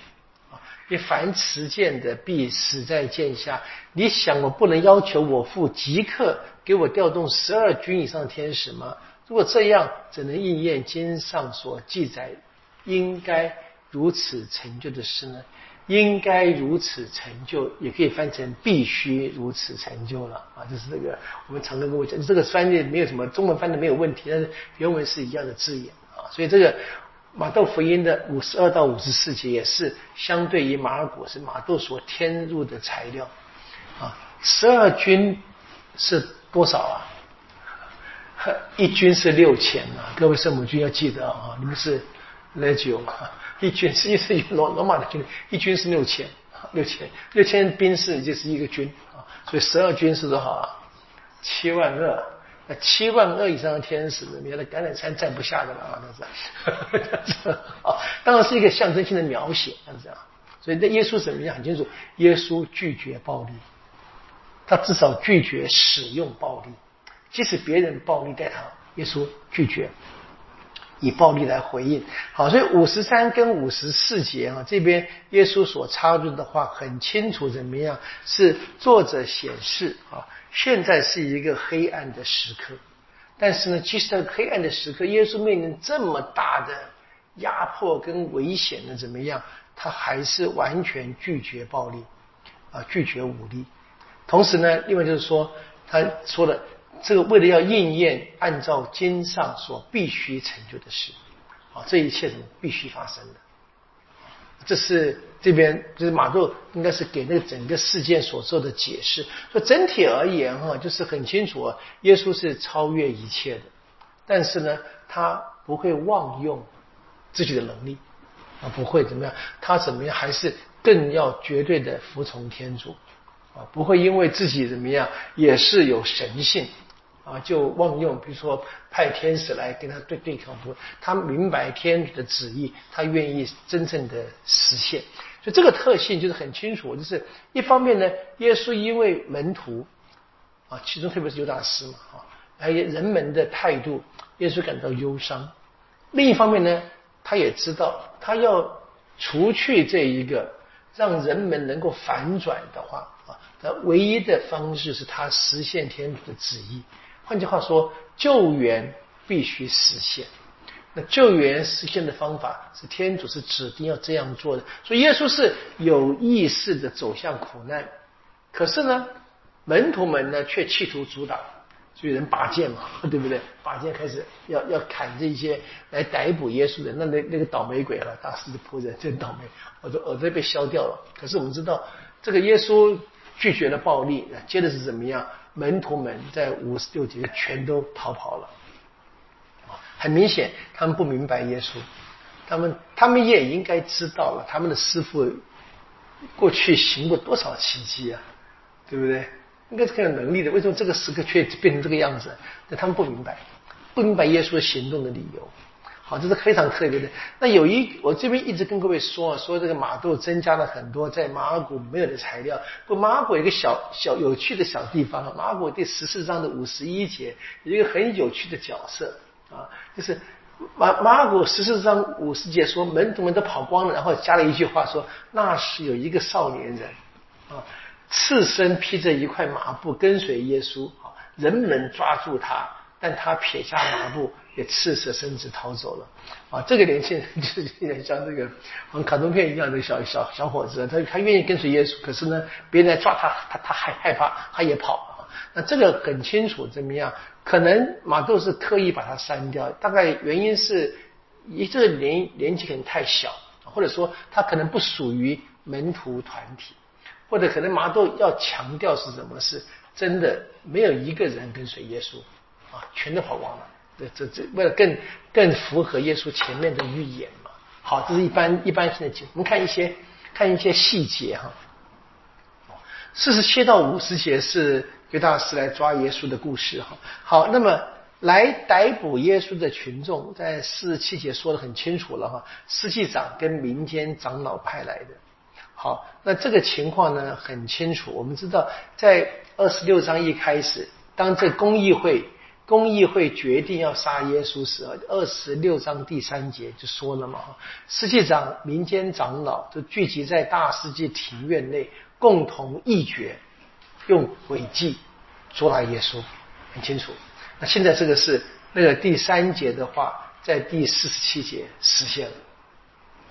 啊！你凡持剑的必死在剑下。你想我不能要求我父即刻给我调动十二军以上的天使吗？如果这样，怎能应验经上所记载应该如此成就的事呢？应该如此成就，也可以翻成必须如此成就了啊！就是这个我们常跟各位讲，这个翻译没有什么中文翻的没有问题，但是原文是一样的字眼啊。所以这个马窦福音的五十二到五十四节也是相对于马尔谷是马窦所添入的材料啊。十二军是多少啊？一军是六千啊！各位圣母军要记得啊，你们是 legio 一军是一是 罗罗马的军队，一军是六千，六千六千兵士就是一个军啊。所以十二军是多少啊？七万二。那七万二以上的天使，你看橄榄山站不下的了啊！那是啊，当然是一个象征性的描写，这样。所以，那耶稣怎么样很清楚？耶稣拒绝暴力，他至少拒绝使用暴力，即使别人暴力待他，耶稣拒绝以暴力来回应。好，所以五十三跟五十四节啊，这边耶稣所插入的话很清楚，怎么样？是作者显示啊。现在是一个黑暗的时刻，但是呢，即使在黑暗的时刻，耶稣面临这么大的压迫跟危险的，怎么样？他还是完全拒绝暴力，啊，拒绝武力。同时呢，另外就是说，他说的这个为了要应验按照经上所必须成就的事，啊，这一切什么必须发生的。这是这边就是马窦应该是给那个整个事件所做的解释。说整体而言哈，就是很清楚啊，耶稣是超越一切的，但是呢，他不会妄用自己的能力啊，不会怎么样，他怎么样还是更要绝对的服从天主啊，不会因为自己怎么样也是有神性。啊，就妄用，比如说派天使来跟他对对抗，不，他明白天主的旨意，他愿意真正的实现，所以这个特性就是很清楚，就是一方面呢，耶稣因为门徒啊，其中特别是犹大师嘛，啊，还有人们的态度，耶稣感到忧伤；另一方面呢，他也知道他要除去这一个让人们能够反转的话啊，那唯一的方式是他实现天主的旨意。换句话说，救援必须实现。那救援实现的方法是天主是指定要这样做的，所以耶稣是有意识的走向苦难。可是呢，门徒们呢却企图阻挡，所以人拔剑嘛，对不对？拔剑开始要要砍这些来逮捕耶稣的，那那那个倒霉鬼了，大师的仆人真倒霉，耳朵耳朵被削掉了。可是我们知道，这个耶稣拒绝了暴力，接着是怎么样？门徒们在五十六节全都逃跑了，很明显，他们不明白耶稣，他们他们也应该知道了，他们的师傅过去行过多少奇迹啊，对不对？应该是很有能力的，为什么这个时刻却变成这个样子？但他们不明白，不明白耶稣行动的理由。好，这是非常特别的。那有一，我这边一直跟各位说啊，说这个马窦增加了很多在马尔谷没有的材料。不，马古有一个小小有趣的小地方，马尔谷第十四章的五十一节有一个很有趣的角色啊，就是马马尔谷十四章五十节说门徒们都跑光了，然后加了一句话说那是有一个少年人啊，赤身披着一块麻布跟随耶稣，啊，人们抓住他，但他撇下麻布，也赤着身子逃走了。啊，这个年轻人 就是有点像这个像卡通片一样的小小小伙子，他他愿意跟随耶稣，可是呢，别人来抓他，他他害害怕，他也跑。那这个很清楚，怎么样？可能马窦是特意把它删掉，大概原因是，一这个年年纪可能太小，或者说他可能不属于门徒团体，或者可能马窦要强调是什么？是真的没有一个人跟随耶稣啊，全都跑光了。这这这，为了更更符合耶稣前面的预言嘛。好，这是一般一般性的情。我们看一些看一些细节哈。四十七到五十节是。犹大师来抓耶稣的故事，哈，好，那么来逮捕耶稣的群众，在四十七节说的很清楚了，哈，司祭长跟民间长老派来的，好，那这个情况呢很清楚，我们知道在二十六章一开始，当这公议会公议会决定要杀耶稣时，二十六章第三节就说了嘛，哈，司祭长、民间长老就聚集在大世界庭院内，共同议决。用诡计捉拿耶稣，很清楚。那现在这个是那个第三节的话，在第四十七节实现了，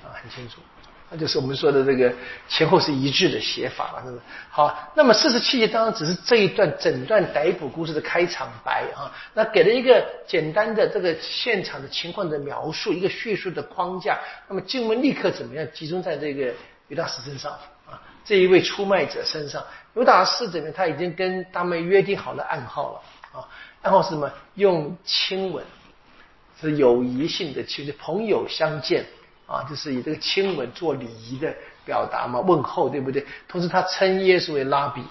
啊，很清楚。那就是我们说的这个前后是一致的写法了，是不是？好，那么四十七节当然只是这一段整段逮捕故事的开场白啊，那给了一个简单的这个现场的情况的描述，一个叙述的框架。那么经文立刻怎么样集中在这个犹大师身上啊？这一位出卖者身上。犹达斯怎么？他已经跟他们约定好了暗号了啊！暗号是什么？用亲吻，是友谊性的亲，朋友相见啊，就是以这个亲吻做礼仪的表达嘛，问候，对不对？同时他称耶稣为拉比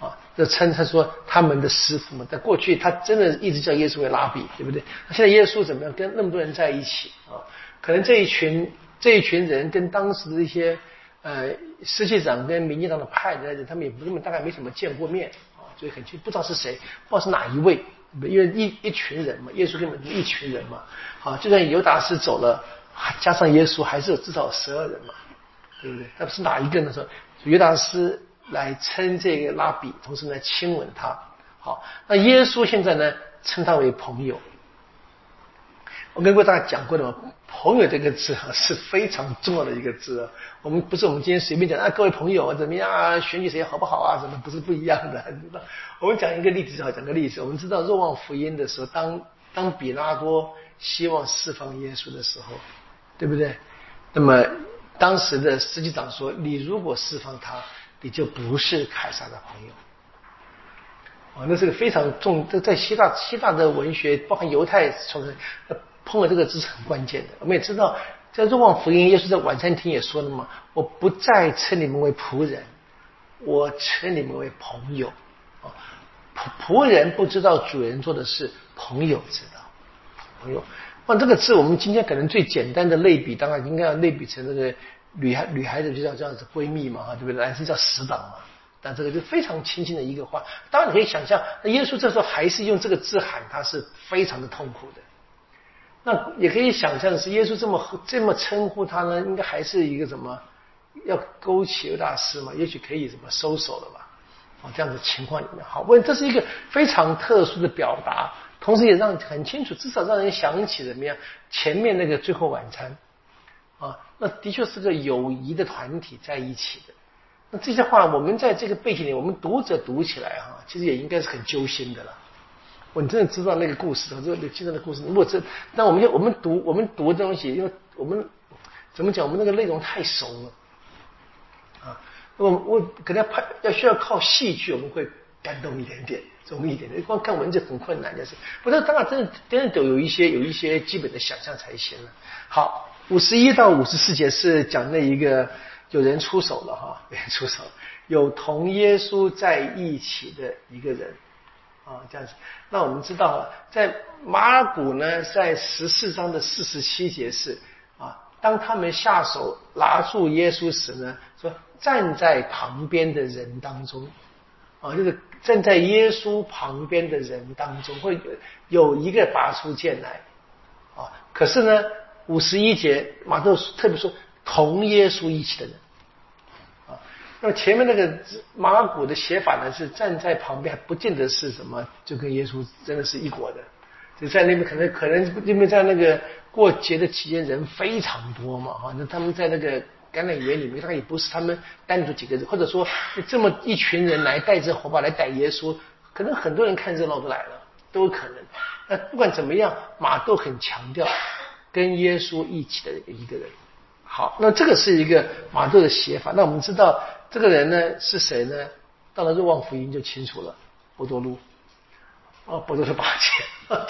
啊，这称他说他们的师傅嘛。在过去他真的一直叫耶稣为拉比，对不对？现在耶稣怎么样？跟那么多人在一起啊？可能这一群这一群人跟当时的一些。呃，司祭长跟民进党的派的人，他们也不这么大概没什么见过面啊，所以很清不知道是谁，不知道是哪一位，因为一一群人嘛，耶稣根本就一群人嘛，好，就算犹达斯走了，加上耶稣还是有至少十二人嘛，对不对？那不是哪一个呢？说犹达斯来称这个拉比，同时呢亲吻他，好，那耶稣现在呢称他为朋友。我跟过大家讲过的嘛，朋友这个字啊是非常重要的一个字啊。我们不是我们今天随便讲啊，各位朋友怎么样啊，选举谁好不好啊？什么不是不一样的？我们讲一个例子就好，讲个例子。我们知道若望福音的时候，当当比拉多希望释放耶稣的时候，对不对？那么当时的司机长说：“你如果释放他，你就不是凯撒的朋友。”啊，那是个非常重，在在希腊希腊的文学，包含犹太从碰了这个字是很关键的。我们也知道，在《若望福音》，耶稣在晚餐厅也说了嘛：“我不再称你们为仆人，我称你们为朋友。”啊，仆仆人不知道主人做的事，朋友知道。朋友，那这个字，我们今天可能最简单的类比，当然应该要类比成这个女孩女孩子就叫这样子闺蜜嘛，哈对不对？男生叫死党嘛。但这个就非常亲近的一个话。当然你可以想象，那耶稣这时候还是用这个字喊他，是非常的痛苦的。那也可以想象的是，耶稣这么这么称呼他呢，应该还是一个什么要勾起大师嘛？也许可以什么收手了吧？啊，这样的情况里面，好，问这是一个非常特殊的表达，同时也让很清楚，至少让人想起怎么样？前面那个最后晚餐啊，那的确是个友谊的团体在一起的。那这些话，我们在这个背景里，我们读者读起来哈，其实也应该是很揪心的了。我真的知道那个故事，这个记得的故事。如果这，那我们就我们读我们读的东西，因为我们怎么讲，我们那个内容太熟了啊。我我可能要拍，要需要靠戏剧，我们会感动一点点，容易一点的。光看文字很困难，就是。不是，当然真的真的都有一些有一些基本的想象才行了。好，五十一到五十四节是讲那一个有人出手了哈，有人出手，有同耶稣在一起的一个人。啊，这样子，那我们知道，在马尔谷呢，在十四章的四十七节是啊，当他们下手拿住耶稣时呢，说站在旁边的人当中，啊，就是站在耶稣旁边的人当中，会有一个拔出剑来，啊，可是呢，五十一节马窦特别说同耶稣一起的人，啊，那么前面那个马古的写法呢，是站在旁边，还不见得是什么，就跟耶稣真的是一国的。就在那边可能可能因为在那个过节的期间人非常多嘛，哈，那他们在那个橄榄园里面，大概也不是他们单独几个人，或者说这么一群人来带着火把来逮耶稣，可能很多人看热闹都来了，都有可能。那不管怎么样，马都很强调跟耶稣一起的一个人。好，那这个是一个马窦的写法。那我们知道这个人呢是谁呢？到了《若望福音》就清楚了，波多禄。哦，伯多禄八戒。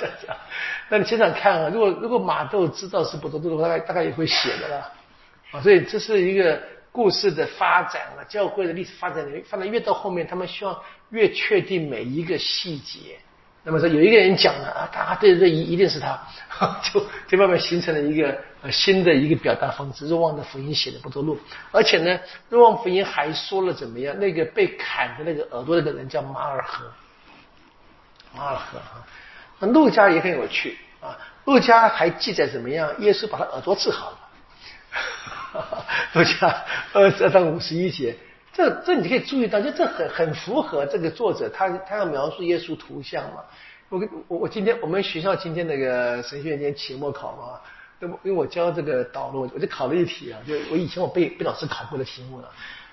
那你经常看啊，如果如果马窦知道是波多路的话，大概大概也会写的了。啊，所以这是一个故事的发展啊，教会的历史发展里面，发展越到后面，他们希望越确定每一个细节。那么说有一个人讲了啊，他对对一一定是他，就就慢慢形成了一个新的一个表达方式。若望的福音写的不多路，而且呢，若望福音还说了怎么样？那个被砍的那个耳朵那个人叫马尔和，马尔和啊。那陆家也很有趣啊，陆家还记载怎么样？耶稣把他耳朵治好了，陆家二十二章五十一节。这这你可以注意到，就这很很符合这个作者他他要描述耶稣图像嘛。我我我今天我们学校今天那个神学院期末考嘛，那么因为我教这个导论，我就考了一题啊，就我以前我被被老师考过的题目了，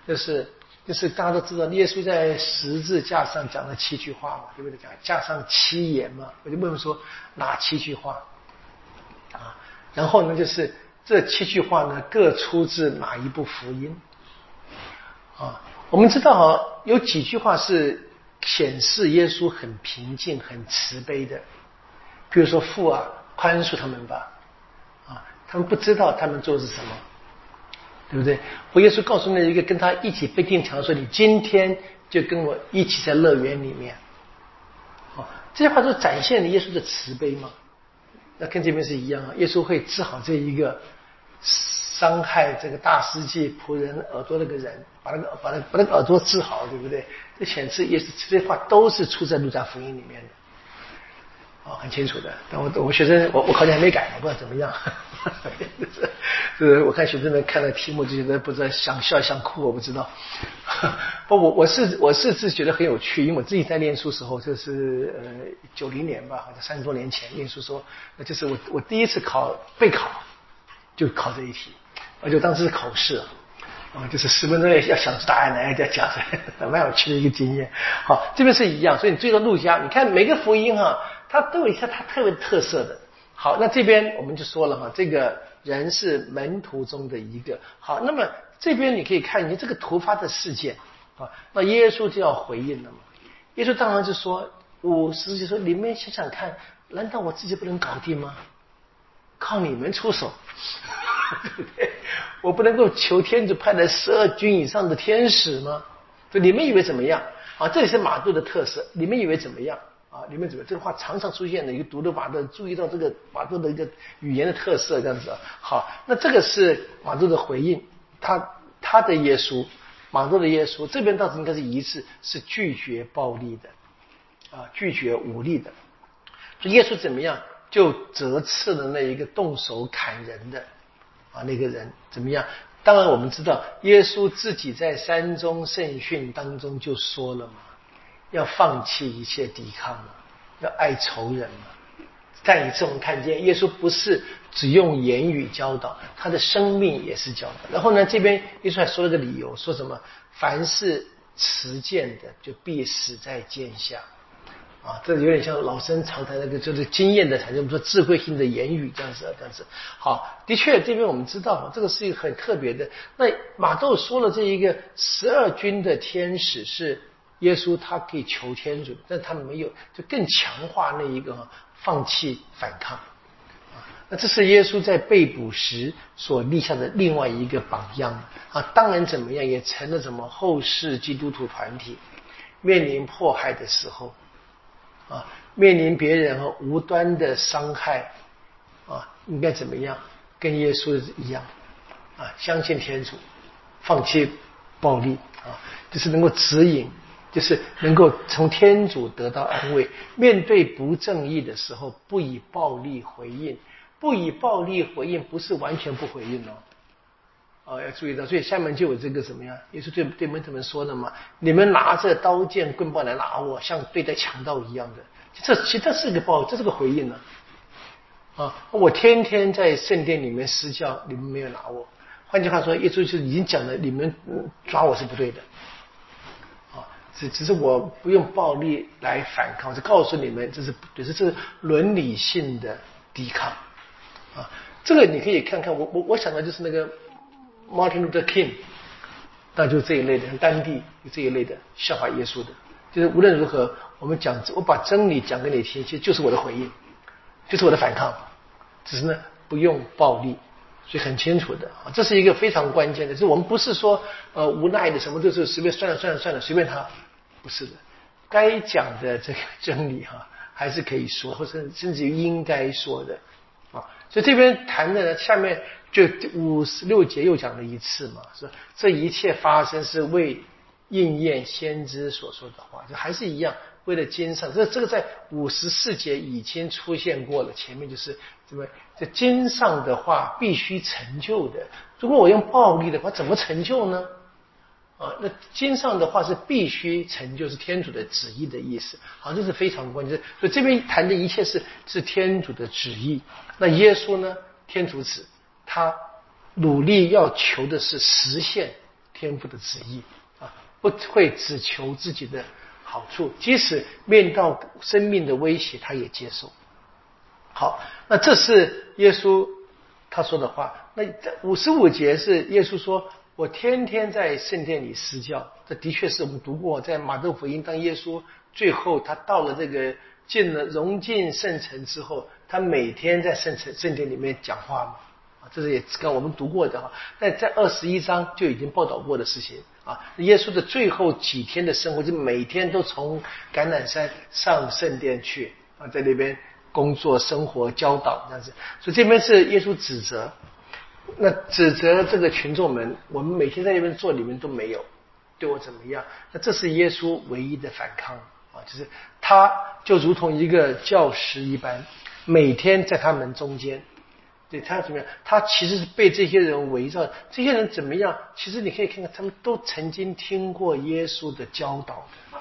就是就是大家都知道耶稣在十字架上讲了七句话嘛，对不对？讲架上七言嘛，我就问说哪七句话啊？然后呢，就是这七句话呢各出自哪一部福音？啊，我们知道啊，有几句话是显示耶稣很平静、很慈悲的。比如说父啊，宽恕他们吧。啊，他们不知道他们做的是什么，对不对？我耶稣告诉那一个跟他一起被定墙说：“你今天就跟我一起在乐园里面。”啊，这些话都展现了耶稣的慈悲嘛。那跟这边是一样啊，耶稣会治好这一个。伤害这个大司祭仆人耳朵那个人，把那个把那把那个耳朵治好，对不对？这显示也是这些话都是出在路加福音里面的，哦，很清楚的。但我我学生我我考卷还没改，我不知道怎么样。是我看学生们看了题目就觉得不知道想笑想哭，我不知道。不，我我是我是是觉得很有趣，因为我自己在念书时候，就是呃九零年吧，好像三十多年前念书时候，那就是我我第一次考备考就考这一题。而且当时是考试，啊，就是十分钟内要想出答案来，要讲出来，蛮有趣的一个经验。好，这边是一样，所以你追到路加，你看每个福音哈，它都有一些它特别特色的。好，那这边我们就说了哈，这个人是门徒中的一个。好，那么这边你可以看，你这个突发的事件啊，那耶稣就要回应了嘛。耶稣当然就说，五十就说，你们想想看，难道我自己不能搞定吗？靠你们出手。对不对？我不能够求天主派来十二军以上的天使吗？就你们以为怎么样？啊，这也是马杜的特色。你们以为怎么样？啊，你们怎么？这个话常常出现的，一个读的马杜注意到这个马杜的一个语言的特色，这样子。好，那这个是马杜的回应，他他的耶稣，马杜的耶稣这边倒是应该是一致，是拒绝暴力的，啊，拒绝武力的。这耶稣怎么样，就责斥了那一个动手砍人的。啊，那个人怎么样？当然，我们知道耶稣自己在山中圣训当中就说了嘛，要放弃一切抵抗嘛，要爱仇人嘛。再一次我们看见，耶稣不是只用言语教导，他的生命也是教导。然后呢，这边耶稣还说了个理由，说什么？凡是持剑的，就必死在剑下。啊，这有点像老生常谈那个，就是经验的产生，我们说智慧性的言语这样子，这样子。好，的确，这边我们知道，这个是一个很特别的。那马窦说了这一个十二军的天使是耶稣，他可以求天主，但他没有，就更强化那一个放弃反抗。那这是耶稣在被捕时所立下的另外一个榜样啊。当然怎么样，也成了什么后世基督徒团体面临迫害的时候。啊，面临别人和无端的伤害，啊，应该怎么样？跟耶稣一样，啊，相信天主，放弃暴力，啊，就是能够指引，就是能够从天主得到安慰。面对不正义的时候，不以暴力回应，不以暴力回应，不是完全不回应哦，啊，要注意到，所以下面就有这个什么呀？也是对对门徒们说的嘛，你们拿着刀剑棍棒来拿我，像对待强盗一样的。这其实这是一个报，这是个回应呢。啊，我天天在圣殿里面施教，你们没有拿我。换句话说，耶稣就已经讲了，你们抓我是不对的。啊，只只是我不用暴力来反抗，是告诉你们这是，这是伦理性的抵抗。啊，这个你可以看看，我我我想到就是那个。Martin Luther King，那就这一类的，当地这一类的效法耶稣的，就是无论如何，我们讲，我把真理讲给你听，其实就是我的回应，就是我的反抗，只是呢不用暴力，所以很清楚的啊，这是一个非常关键的，就是我们不是说呃无奈的什么都是随便算了算了算了随便他，不是的，该讲的这个真理哈还是可以说，或者甚至于应该说的啊，所以这边谈的呢下面。就五十六节又讲了一次嘛，是这一切发生是为应验先知所说的话，就还是一样，为了经上。这这个在五十四节已经出现过了，前面就是怎么这经上的话必须成就的。如果我用暴力的话，怎么成就呢？啊，那经上的话是必须成就，是天主的旨意的意思。好，这是非常关键。所以这边谈的一切是是天主的旨意。那耶稣呢？天主子。他努力要求的是实现天父的旨意啊，不会只求自己的好处，即使面到生命的威胁，他也接受。好，那这是耶稣他说的话。那五十五节是耶稣说：“我天天在圣殿里施教。”这的确是我们读过，在马窦福音，当耶稣最后他到了这个进了融进圣城之后，他每天在圣城圣殿里面讲话嘛。这是也跟我们读过的哈，在在二十一章就已经报道过的事情啊。耶稣的最后几天的生活，就每天都从橄榄山上圣殿去啊，在那边工作、生活、教导这样子。所以这边是耶稣指责，那指责这个群众们，我们每天在那边做，你们都没有对我怎么样？那这是耶稣唯一的反抗啊，就是他就如同一个教师一般，每天在他们中间。对他怎么样？他其实是被这些人围绕。这些人怎么样？其实你可以看看，他们都曾经听过耶稣的教导的，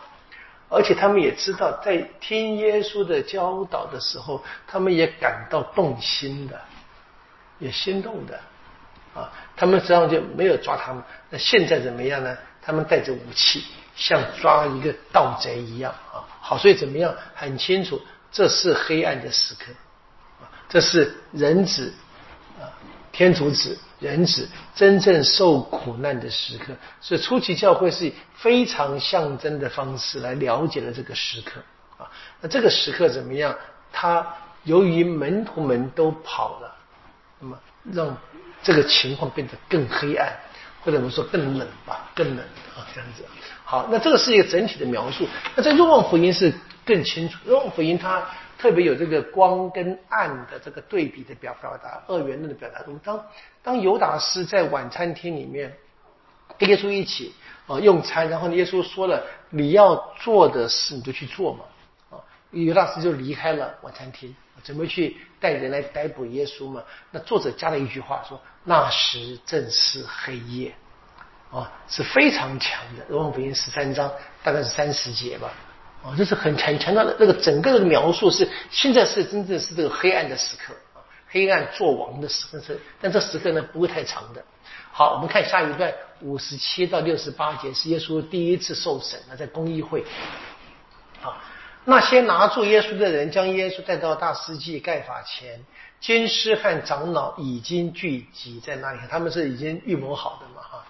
而且他们也知道，在听耶稣的教导的时候，他们也感到动心的，也心动的啊。他们实际上就没有抓他们。那现在怎么样呢？他们带着武器，像抓一个盗贼一样啊。好，所以怎么样？很清楚，这是黑暗的时刻。这是人子啊，天主子，人子真正受苦难的时刻，所以初期教会是以非常象征的方式来了解了这个时刻啊。那这个时刻怎么样？他由于门徒们都跑了，那么让这个情况变得更黑暗，或者我们说更冷吧，更冷啊，这样子。好，那这个是一个整体的描述。那在若望福音是更清楚，若望福音它。特别有这个光跟暗的这个对比的表表达，二元论的表达中。当当尤达斯在晚餐厅里面跟耶稣一起啊用餐，然后耶稣说了你要做的事你就去做嘛啊，尤达斯就离开了晚餐厅，准备去带人来逮捕耶稣嘛。那作者加了一句话说：“那时正是黑夜。”啊，是非常强的。罗马福音十三章大概是三十节吧。啊，这是很很强调的那个整个的描述是，现在是真正是这个黑暗的时刻啊，黑暗作王的时刻是，但这时刻呢不会太长的。好，我们看下一段五十七到六十八节是耶稣第一次受审啊，在公议会。啊，那些拿住耶稣的人将耶稣带到大司祭盖法前，监师和长老已经聚集在那里，他们是已经预谋好的嘛，哈，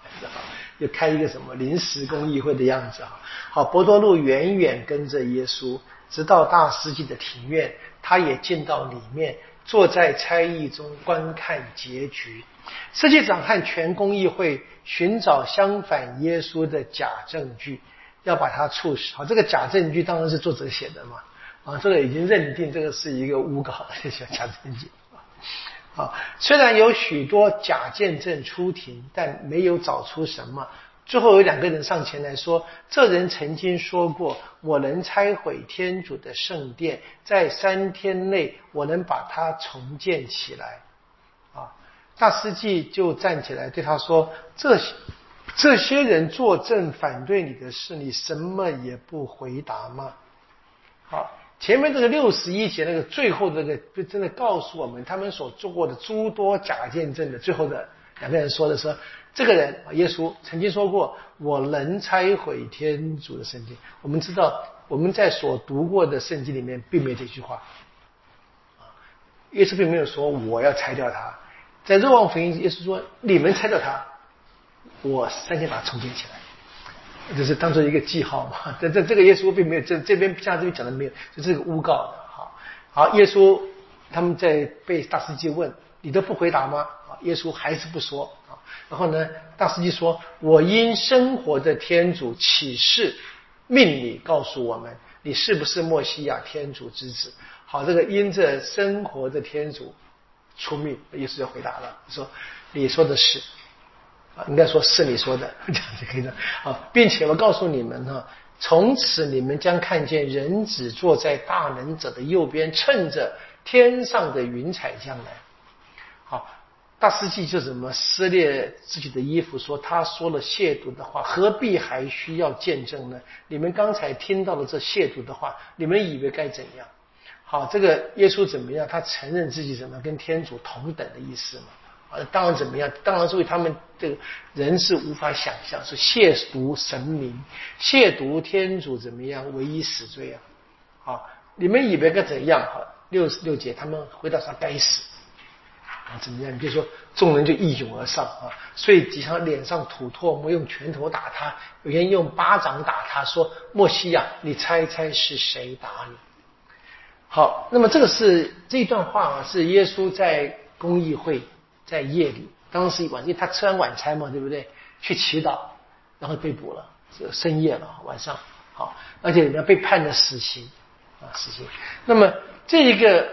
好。就开一个什么临时公议会的样子啊！好，伯多禄远远跟着耶稣，直到大司祭的庭院，他也进到里面，坐在差役中观看结局。司祭长和全公议会寻找相反耶稣的假证据，要把他处死。好，这个假证据当然是作者写的嘛，啊，这个已经认定这个是一个诬告，这些假证据。啊，虽然有许多假见证出庭，但没有找出什么。最后有两个人上前来说：“这人曾经说过，我能拆毁天主的圣殿，在三天内我能把它重建起来。”啊，大司祭就站起来对他说：“这些这些人作证反对你的事，你什么也不回答吗？”好，前面这个六十一节那个最后那个，就真的告诉我们他们所做过的诸多假见证的最后的两个人说的说，这个人，耶稣曾经说过：“我能拆毁天主的圣经。”我们知道我们在所读过的圣经里面并没有这句话，啊，耶稣并没有说我要拆掉它。在若望福音，耶稣说：“你们拆掉它，我三天把它重建起来。”就是当做一个记号嘛。这这这个耶稣并没有这这边像这边讲的没有，这是个诬告的。好，好，耶稣他们在被大司机问：“你都不回答吗？”啊，耶稣还是不说啊。然后呢，大司机说：“我因生活的天主启示，命你告诉我们，你是不是莫西亚天主之子？”好，这个因着生活的天主。出命，耶稣就回答了，说：“你说的是，应该说是你说的，这样子可以的啊，并且我告诉你们哈，从此你们将看见人子坐在大能者的右边，趁着天上的云彩将来。”好，大司祭就怎么撕裂自己的衣服，说他说了亵渎的话，何必还需要见证呢？你们刚才听到了这亵渎的话，你们以为该怎样？好，这个耶稣怎么样？他承认自己怎么跟天主同等的意思嘛？当然怎么样？当然是为他们这个人是无法想象，是亵渎神明、亵渎天主怎么样？唯一死罪啊！好，你们以为该怎样？哈，六十六节，他们回答说该死啊！怎么样？你比如说，众人就一涌而上啊，所以几上脸上吐唾沫，用拳头打他，有人用巴掌打他，说：“莫西亚，你猜猜是谁打你？”好，那么这个是这段话啊，是耶稣在公益会，在夜里，当时晚，因为他吃完晚餐嘛，对不对？去祈祷，然后被捕了，这深夜了，晚上，好，而且人家被判了死刑，啊，死刑。那么这一个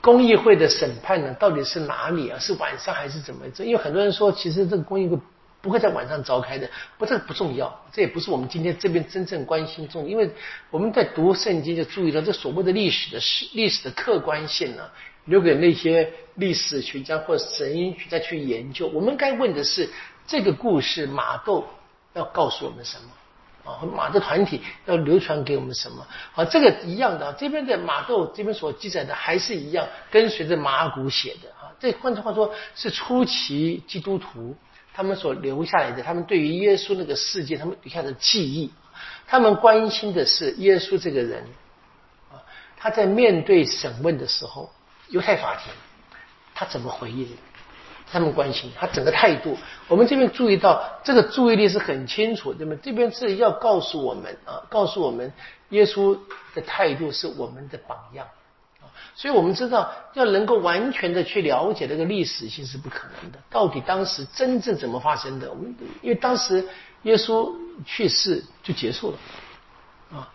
公益会的审判呢，到底是哪里啊？是晚上还是怎么？这因为很多人说，其实这个公益会。不会在晚上召开的，不，这个不重要，这也不是我们今天这边真正关心重。因为我们在读圣经就注意到，这所谓的历史的史历史的客观性呢，留给那些历史学家或神学家去研究。我们该问的是，这个故事马窦要告诉我们什么啊？马的团体要流传给我们什么？啊，这个一样的，这边的马窦这边所记载的还是一样，跟随着马古写的啊。这换句话说，是初期基督徒。他们所留下来的，他们对于耶稣那个世界，他们留下的记忆，他们关心的是耶稣这个人啊，他在面对审问的时候，犹太法庭他怎么回应？他们关心他整个态度。我们这边注意到这个注意力是很清楚，对吗？这边是要告诉我们啊，告诉我们耶稣的态度是我们的榜样。所以我们知道，要能够完全的去了解这个历史性是不可能的。到底当时真正怎么发生的？我们因为当时耶稣去世就结束了，啊，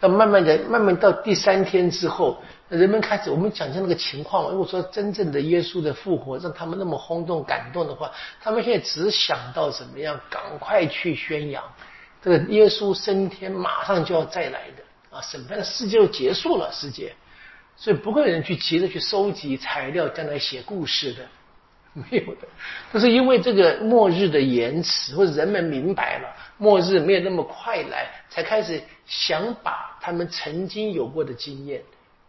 要慢慢的、慢慢到第三天之后，人们开始我们讲讲那个情况。如果说真正的耶稣的复活让他们那么轰动、感动的话，他们现在只想到怎么样赶快去宣扬这个耶稣升天，马上就要再来的啊，审判的世界就结束了，世界。所以不会有人去急着去收集材料，将来写故事的，没有的。就是因为这个末日的延迟，或者人们明白了末日没有那么快来，才开始想把他们曾经有过的经验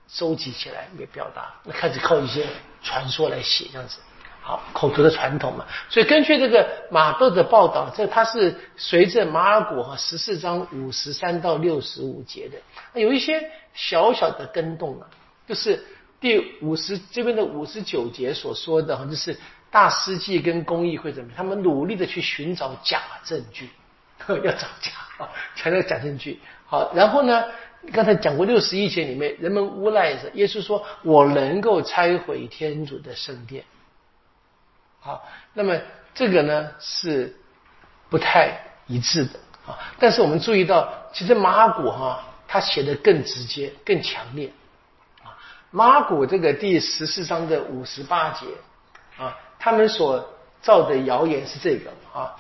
收集起来，也表达。那开始靠一些传说来写，这样子。好，口头的传统嘛。所以根据这个马窦的报道，这他是随着马尔谷和十四章五十三到六十五节的，有一些小小的跟动啊。就是第五十这边的五十九节所说的哈，就是大司祭跟公益会怎么，他们努力的去寻找假证据，要找假啊，强调假证据。好，然后呢，刚才讲过六十一节里面，人们诬赖着耶稣说：“我能够拆毁天主的圣殿。”好，那么这个呢是不太一致的啊。但是我们注意到，其实马古哈他写的更直接、更强烈。马古这个第十四章的五十八节啊，他们所造的谣言是这个啊，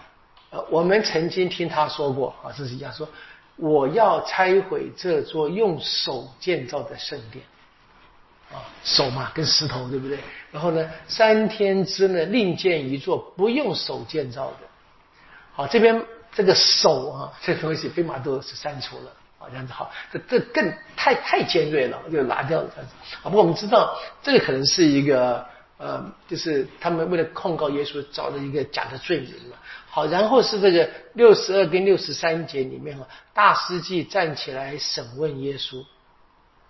呃，我们曾经听他说过啊，这是这样说：我要拆毁这座用手建造的圣殿。啊，手嘛跟石头，对不对？然后呢，三天之内另建一座不用手建造的。好，这边这个手啊，这东西被马都是删除了。这样子好，这这更太太尖锐了，就拿掉了这样子。啊，不过我们知道这个可能是一个呃，就是他们为了控告耶稣找了一个假的罪名嘛。好，然后是这个六十二跟六十三节里面啊，大司祭站起来审问耶稣。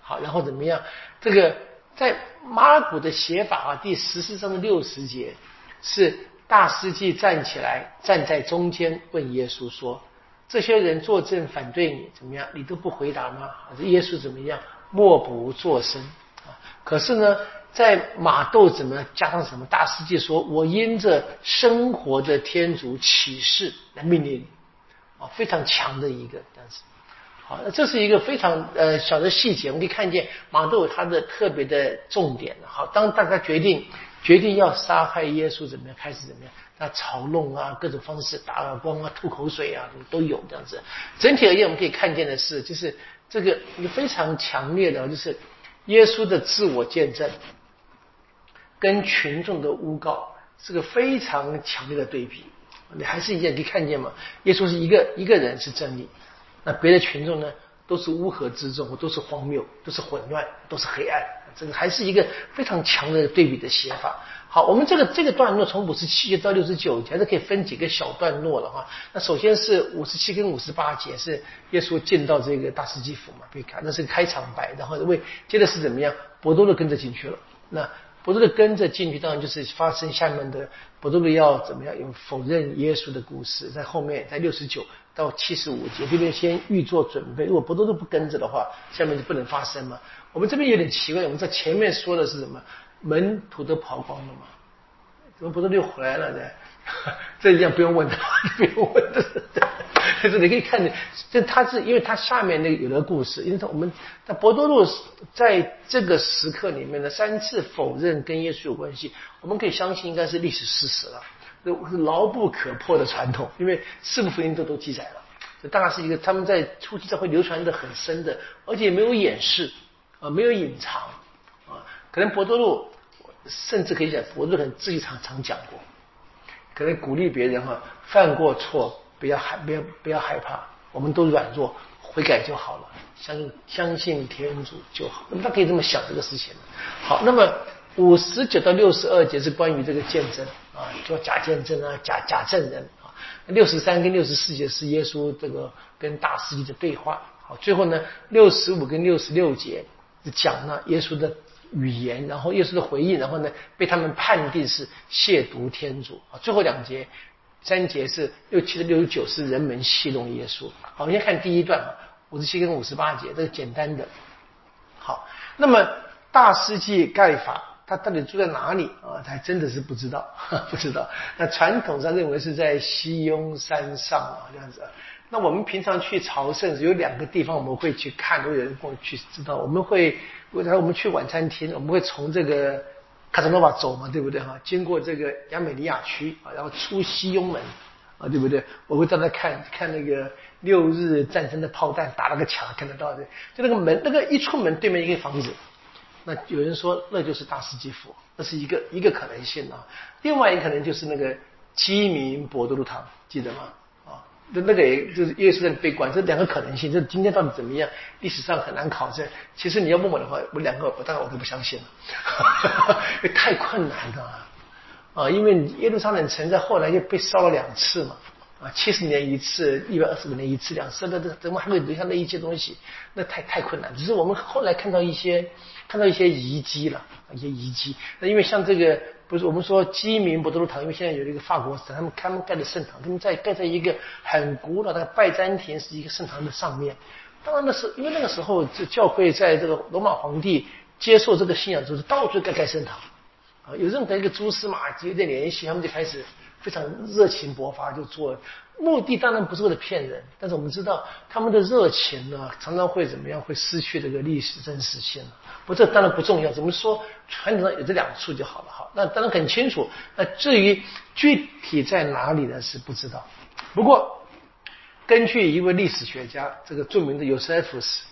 好，然后怎么样？这个在马尔谷的写法啊，第十四章的六十节是大司祭站起来站在中间问耶稣说。这些人作证反对你怎么样？你都不回答吗？耶稣怎么样？默不作声！可是呢，在马窦怎么加上什么大世界说：“我因着生活的天主启示来命令你啊！”非常强的一个但是好，那这是一个非常呃小的细节，我们可以看见马窦他的特别的重点。好，当大家决定决定要杀害耶稣，怎么样？开始怎么样？那嘲弄啊，各种方式打耳光啊，吐口水啊，都有这样子。整体而言，我们可以看见的是，就是这个一个非常强烈的，就是耶稣的自我见证跟群众的诬告是个非常强烈的对比。你还是一样可以看见吗？耶稣是一个一个人是真理，那别的群众呢，都是乌合之众，都是荒谬，都是混乱，都是黑暗。这个还是一个非常强的对比的写法。好，我们这个这个段落从五十七节到六十九节，还是可以分几个小段落了哈。那首先是五十七跟五十八节是耶稣进到这个大司祭府嘛，可以看那是个开场白，然后为接着是怎么样，伯多禄跟着进去了。那伯多禄跟着进去，当然就是发生下面的伯多禄要怎么样有否认耶稣的故事，在后面在六十九到七十五节这边先预做准备。如果伯多禄不跟着的话，下面就不能发生嘛。我们这边有点奇怪，我们在前面说的是什么？门徒都跑光了嘛？怎么不都又回来了呢？这一样不用问的，不用问的。可是你可以看见，这他是因为他下面那个有的故事，因为他我们在博多禄在这个时刻里面的三次否认跟耶稣有关系，我们可以相信应该是历史事实了，是牢不可破的传统，因为四部福音都都记载了。这当然是一个他们在初期教会流传的很深的，而且没有掩饰啊，没有隐藏啊。可能博多禄甚至可以讲，博多禄自己常常讲过，可能鼓励别人哈，犯过错不要害不要不要害怕，我们都软弱，悔改就好了，相相信天主就好。那么他可以这么想这个事情。好，那么五十九到六十二节是关于这个见证啊，叫假见证啊，假假证人啊。六十三跟六十四节是耶稣这个跟大司机的对话。好，最后呢，六十五跟六十六节是讲了耶稣的。语言，然后耶稣的回应，然后呢，被他们判定是亵渎天主啊。最后两节，三节是六七六十九是人们戏弄耶稣。好，我们先看第一段啊，五十七跟五十八节，这个简单的。好，那么大司祭盖法他到底住在哪里啊？他还真的是不知道，不知道。那传统上认为是在西雍山上啊，这样子。那我们平常去朝圣有两个地方我们会去看，都有人跟我去知道。我们会，然后我们去晚餐厅，我们会从这个卡萨诺瓦走嘛，对不对哈？经过这个亚美尼亚区啊，然后出西庸门啊，对不对？我会在那看看那个六日战争的炮弹打了个墙，看得到的。就那个门，那个一出门对面一个房子，那有人说那就是大司基府，那是一个一个可能性啊。另外一个可能就是那个基民博多路堂，记得吗？那那个也就是耶稣在被关，这两个可能性，这今天到底怎么样？历史上很难考证。其实你要问我的话，我两个我当然我都不相信了，因 为太困难了啊！因为耶路撒冷城在后来又被烧了两次嘛，啊，七十年一次，一百二十五年一次，两次，那这怎么还会留下那一些东西？那太太困难。只是我们后来看到一些看到一些遗迹了，一些遗迹。那因为像这个。不是我们说鸡鸣不都是堂，因为现在有一个法国，他们开门盖的圣堂，他们在盖在一个很古老的拜占庭是一个圣堂的上面。当然那是因为那个时候这教会在这个罗马皇帝接受这个信仰之后，到处盖盖圣堂啊，有任何一个蛛丝马迹有点联系，他们就开始非常热情勃发，就做。目的当然不是为了骗人，但是我们知道他们的热情呢，常常会怎么样？会失去这个历史真实性不，这当然不重要。怎么说？传统上有这两处就好了。好，那当然很清楚。那至于具体在哪里呢？是不知道。不过，根据一位历史学家，这个著名的尤塞夫斯，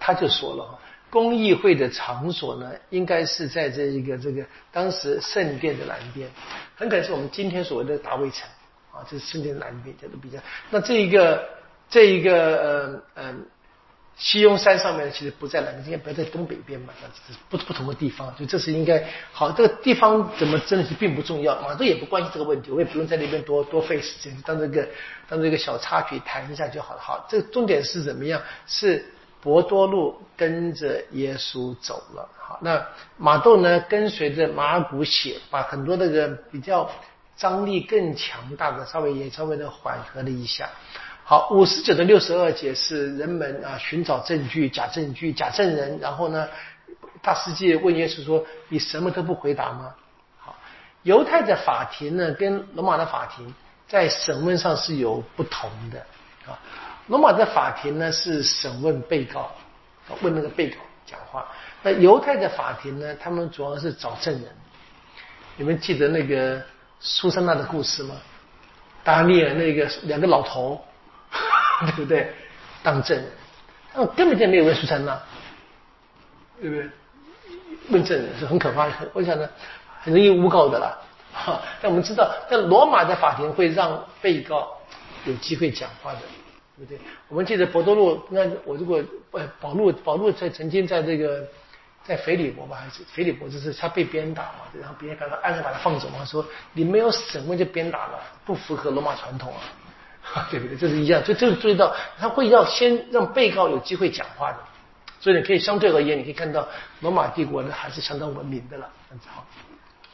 他就说了，公益会的场所呢，应该是在这一个这个当时圣殿的南边，很可能是我们今天所谓的大卫城啊，这是圣殿南边，这都比较。那这一个这一个呃呃。西雍山上面其实不在南边，不要在东北边嘛，这是不不同的地方，所以这是应该好。这个地方怎么真的是并不重要，马都也不关心这个问题，我也不用在那边多多费时间，当这个当这个小插曲谈一下就好了。好，这个重点是怎么样？是博多禄跟着耶稣走了。好，那马窦呢跟随着马古写，把很多那个比较张力更强大的稍微也稍微的缓和了一下。好，五十九的六十二节是人们啊寻找证据、假证据、假证人，然后呢，大司祭问耶稣说：“你什么都不回答吗？”好，犹太的法庭呢跟罗马的法庭在审问上是有不同的啊。罗马的法庭呢是审问被告，问那个被告讲话；那犹太的法庭呢，他们主要是找证人。你们记得那个苏珊娜的故事吗？达尼尔那个两个老头。对不对？当证人，他们根本就没有问苏珊娜，对不对？问证人是很可怕的，我想呢，很容易诬告的啦。哈，但我们知道，在罗马的法庭会让被告有机会讲话的，对不对？我们记得博多禄，那我如果呃保禄保禄在曾经在这个在腓利伯吧，还是腓利伯，就是他被鞭打嘛，然后别人把他暗暗把他放走嘛，说你没有审问就鞭打了，不符合罗马传统啊。对不对？这是一样，就这个注意到，他会要先让被告有机会讲话的，所以你可以相对而言，你可以看到罗马帝国呢还是相当文明的了，这样子哈。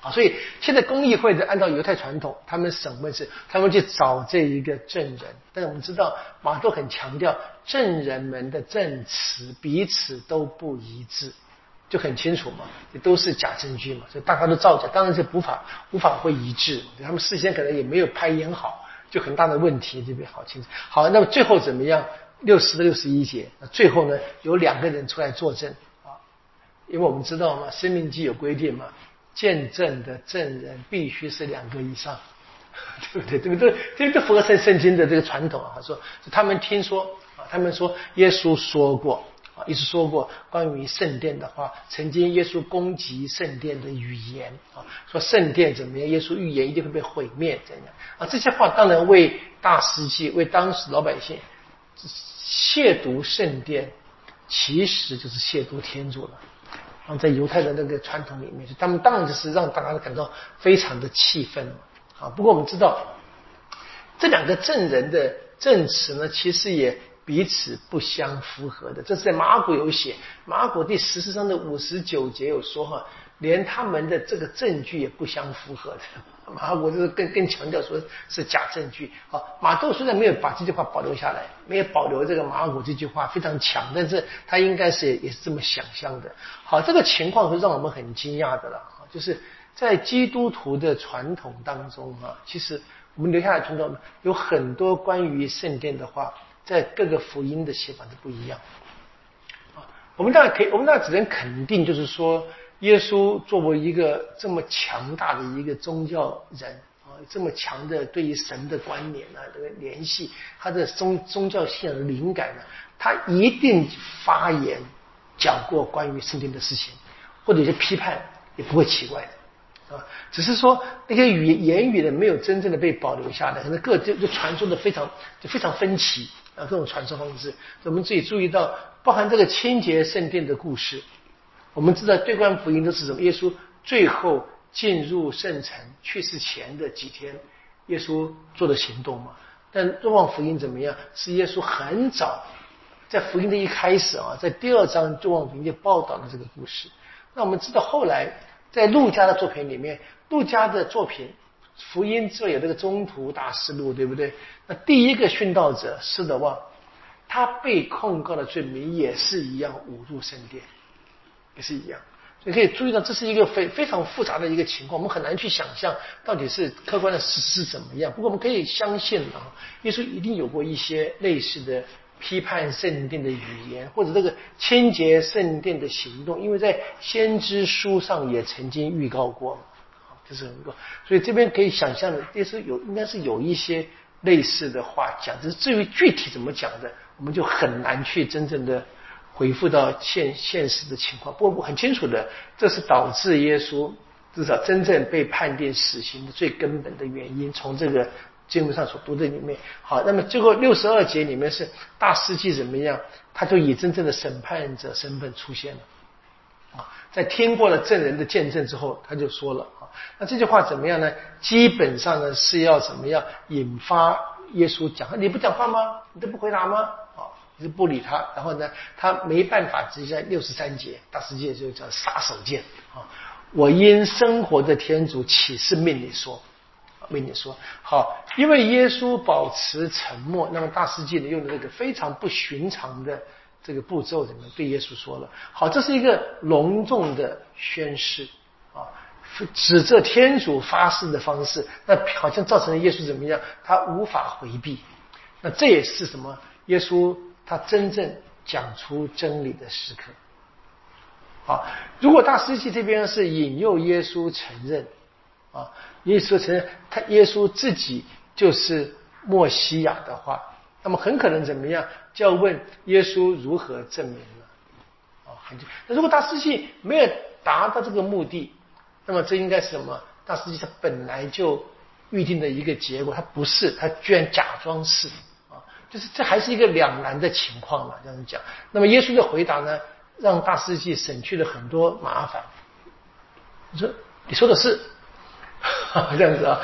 啊，所以现在公议会的按照犹太传统，他们审问是他们去找这一个证人，但是我们知道马都很强调证人们的证词彼此都不一致，就很清楚嘛，这都是假证据嘛，所以大家都造假，当然是无法无法会一致，他们事先可能也没有排演好。就很大的问题，这边好清楚。好，那么最后怎么样？六十的六十一节，那最后呢，有两个人出来作证啊，因为我们知道嘛，《生命记》有规定嘛，见证的证人必须是两个以上，对不对？对不对？这个符合圣圣经的这个传统啊。说他们听说啊，他们说耶稣说过。啊，一直说过关于圣殿的话，曾经耶稣攻击圣殿的语言啊，说圣殿怎么样？耶稣预言一定会被毁灭，怎样？啊，这些话当然为大司祭、为当时老百姓亵渎圣殿，其实就是亵渎天主了。啊，在犹太的那个传统里面，他们当然就是让大家感到非常的气愤啊。不过我们知道，这两个证人的证词呢，其实也。彼此不相符合的，这是在马古有写，马古第十四章的五十九节有说哈，连他们的这个证据也不相符合的。马古就是更更强调说是假证据。好，马窦虽然没有把这句话保留下来，没有保留这个马古这句话非常强，但是他应该是也是这么想象的。好，这个情况是让我们很惊讶的了。就是在基督徒的传统当中啊，其实我们留下来传统有很多关于圣殿的话。在各个福音的写法都不一样啊。我们当然可以，我们当然只能肯定，就是说，耶稣作为一个这么强大的一个宗教人啊，这么强的对于神的观念啊，这个联系，他的宗宗教信仰的灵感呢，他一定发言讲过关于圣经的事情，或者一些批判，也不会奇怪的。啊，只是说那些语言语的没有真正的被保留下来，可能各就就传说的非常就非常分歧啊，各种传说方式。我们自己注意到，包含这个清洁圣殿的故事，我们知道对观福音都是什么？耶稣最后进入圣城去世前的几天，耶稣做的行动嘛。但若望福音怎么样？是耶稣很早在福音的一开始啊，在第二章若望福音就报道了这个故事。那我们知道后来。在陆家的作品里面，陆家的作品福音这有这个中途大师录，对不对？那第一个殉道者施德旺，他被控告的罪名也是一样，侮辱圣殿，也是一样。你可以注意到，这是一个非非常复杂的一个情况，我们很难去想象到底是客观的事实是怎么样。不过我们可以相信啊，耶稣一定有过一些类似的。批判圣殿的语言，或者这个清洁圣殿的行动，因为在先知书上也曾经预告过，这是很多，所以这边可以想象的，也是有应该是有一些类似的话讲，只是至于具体怎么讲的，我们就很难去真正的回。复到现现实的情况。不过很清楚的，这是导致耶稣至少真正被判定死刑的最根本的原因。从这个经文上所读的里面，好，那么最后六十二节里面是大司祭怎么样？他就以真正的审判者身份出现了。啊，在听过了证人的见证之后，他就说了，那这句话怎么样呢？基本上呢是要怎么样引发耶稣讲？你不讲话吗？你都不回答吗？啊，你就不理他。然后呢，他没办法，直接在六十三节大世界就叫杀手锏啊！我因生活的天主启示命你说，命你说好，因为耶稣保持沉默，那么大世界呢用的那个非常不寻常的。这个步骤怎么对耶稣说了？好，这是一个隆重的宣誓，指着天主发誓的方式，那好像造成了耶稣怎么样？他无法回避。那这也是什么？耶稣他真正讲出真理的时刻。好，如果大司祭这边是引诱耶稣承认啊，耶稣承认他耶稣自己就是墨西亚的话。那么很可能怎么样？就要问耶稣如何证明了？啊，很那如果大司祭没有达到这个目的，那么这应该是什么？大司祭他本来就预定的一个结果，他不是，他居然假装是啊，就是这还是一个两难的情况嘛，这样讲。那么耶稣的回答呢，让大司祭省去了很多麻烦。你说你说的是 这样子啊？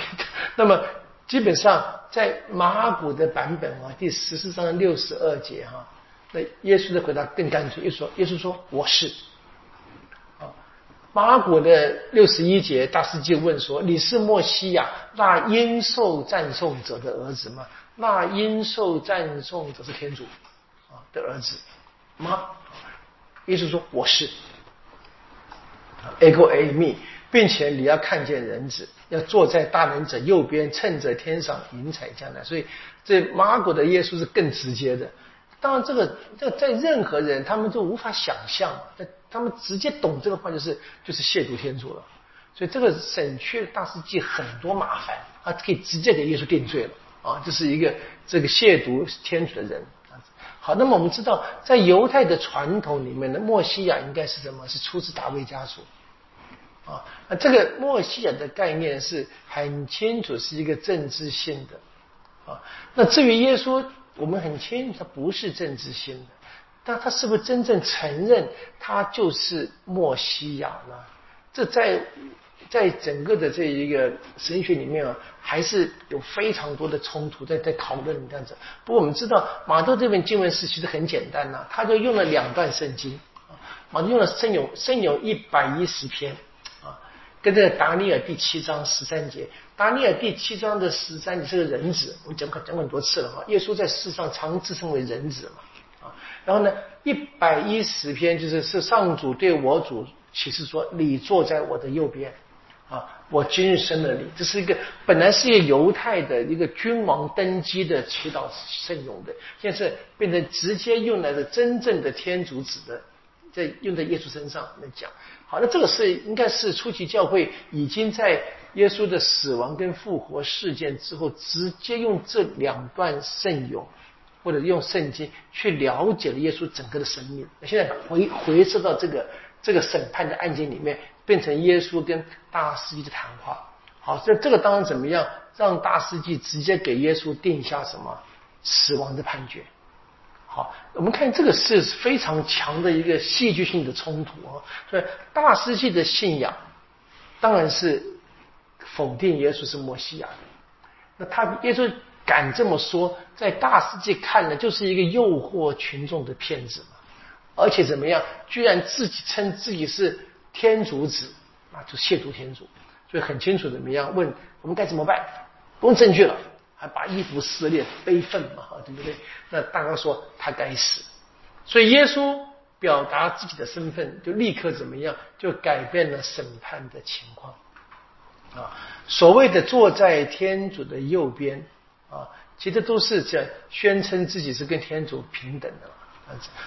那么基本上。在马古的版本啊，第十四章六十二节哈，那耶稣的回答更干脆，又说耶稣说我是。马古的六十一节，大师就问说你是莫西亚那应受赞颂者的儿子吗？那应受赞颂者是天主啊的儿子吗？耶稣说我是。Ego A me。并且你要看见人子，要坐在大人者右边，趁着天上云彩将来。所以这马古的耶稣是更直接的。当然，这个这在任何人他们都无法想象，他们直接懂这个话就是就是亵渎天主了。所以这个省去大世界很多麻烦，他可以直接给耶稣定罪了啊！这是一个这个亵渎天主的人。好，那么我们知道，在犹太的传统里面的墨西亚应该是什么？是出自大卫家族。啊，那这个墨西亚的概念是很清楚，是一个政治性的。啊，那至于耶稣，我们很清楚他不是政治性的，但他是不是真正承认他就是墨西亚呢？这在在整个的这一个神学里面啊，还是有非常多的冲突在在讨论这样子。不过我们知道马窦这本经文是其实很简单呐，他就用了两段圣经，马窦用了圣有圣有一百一十篇啊。跟这达尼尔第七章十三节，达尼尔第七章的十三节是个人子，我们讲过讲过很多次了哈。耶稣在世上常自称为人子嘛，然后呢，一百一十篇就是是上主对我主启示说，你坐在我的右边，啊，我今日生了你，这是一个本来是一个犹太的一个君王登基的祈祷圣咏的，现在是变成直接用来的真正的天主子的，在用在耶稣身上来讲。好，那这个是应该是初期教会已经在耶稣的死亡跟复活事件之后，直接用这两段圣咏，或者用圣经去了解了耶稣整个的生命。那现在回回溯到这个这个审判的案件里面，变成耶稣跟大司祭的谈话。好，在这个当中怎么样让大司祭直接给耶稣定下什么死亡的判决？好，我们看这个是非常强的一个戏剧性的冲突啊！所以大师祭的信仰当然是否定耶稣是摩西亚的。那他耶稣敢这么说，在大世界看呢，就是一个诱惑群众的骗子嘛。而且怎么样，居然自己称自己是天主子，那就亵渎天主。所以很清楚怎么样？问我们该怎么办？不用证据了。还把衣服撕裂，悲愤嘛，对不对？那大刚说他该死，所以耶稣表达自己的身份，就立刻怎么样，就改变了审判的情况啊。所谓的坐在天主的右边啊，其实都是在宣称自己是跟天主平等的。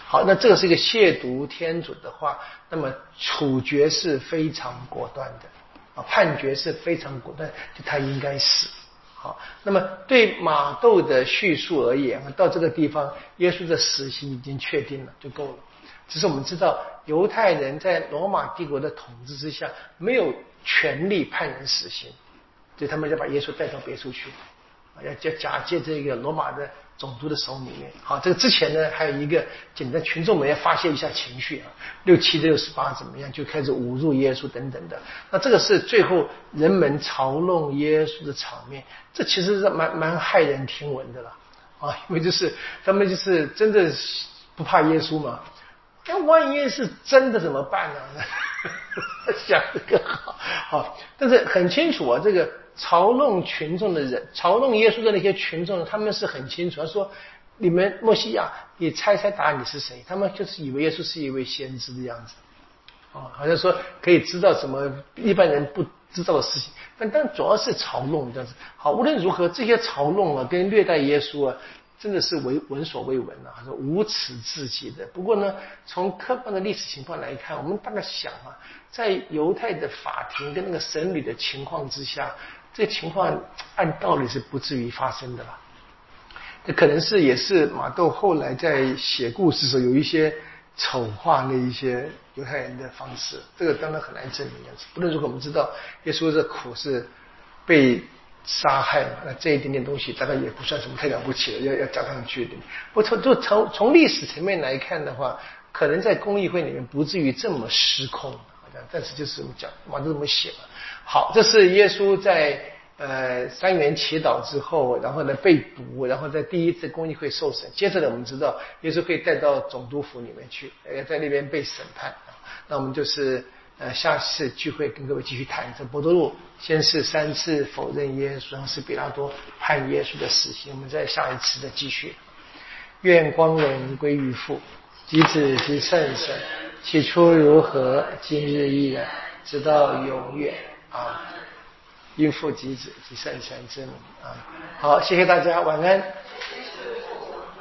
好，那这个是一个亵渎天主的话，那么处决是非常果断的啊，判决是非常果断，就他应该死。好，那么对马窦的叙述而言，到这个地方，耶稣的死刑已经确定了，就够了。只是我们知道，犹太人在罗马帝国的统治之下，没有权利判人死刑，所以他们就把耶稣带到别处去，要假假借这个罗马的。种族的手里面，好，这个之前呢，还有一个简单，群众们要发泄一下情绪啊，六七六十八怎么样，就开始侮辱耶稣等等的。那这个是最后人们嘲弄耶稣的场面，这其实是蛮蛮骇人听闻的了啊，因为就是他们就是真的不怕耶稣嘛，那万一是真的怎么办呢？想的更好，好，但是很清楚啊，这个。嘲弄群众的人，嘲弄耶稣的那些群众，他们是很清楚。他说：“你们墨西亚，你猜猜答案，你是谁？”他们就是以为耶稣是一位先知的样子，啊，好像说可以知道什么一般人不知道的事情。但但主要是嘲弄这样子。好，无论如何，这些嘲弄啊，跟虐待耶稣啊，真的是闻闻所未闻啊，说无耻至极的。不过呢，从客观的历史情况来看，我们大概想啊，在犹太的法庭跟那个审理的情况之下。这情况按道理是不至于发生的了，这可能是也是马窦后来在写故事时候有一些丑化那一些犹太人的方式，这个当然很难证明。不论如何，我们知道耶稣的苦是被杀害嘛，那这一点点东西大概也不算什么太了不起的，要要加上去的。不从就从从历史层面来看的话，可能在公益会里面不至于这么失控，好像但是就是我们讲马窦这么写了。好，这是耶稣在呃三元祈祷之后，然后呢被捕，然后在第一次公益会受审。接着呢，我们知道耶稣被带到总督府里面去，呃，在那边被审判。那我们就是呃下次聚会跟各位继续谈这伯多禄先是三次否认耶稣，然后是比拉多判耶稣的死刑。我们在下一次的继续。愿光荣归于父，及子及圣神，起初如何，今日依然，直到永远。啊，应父及子及善善之名啊！好，谢谢大家，晚安。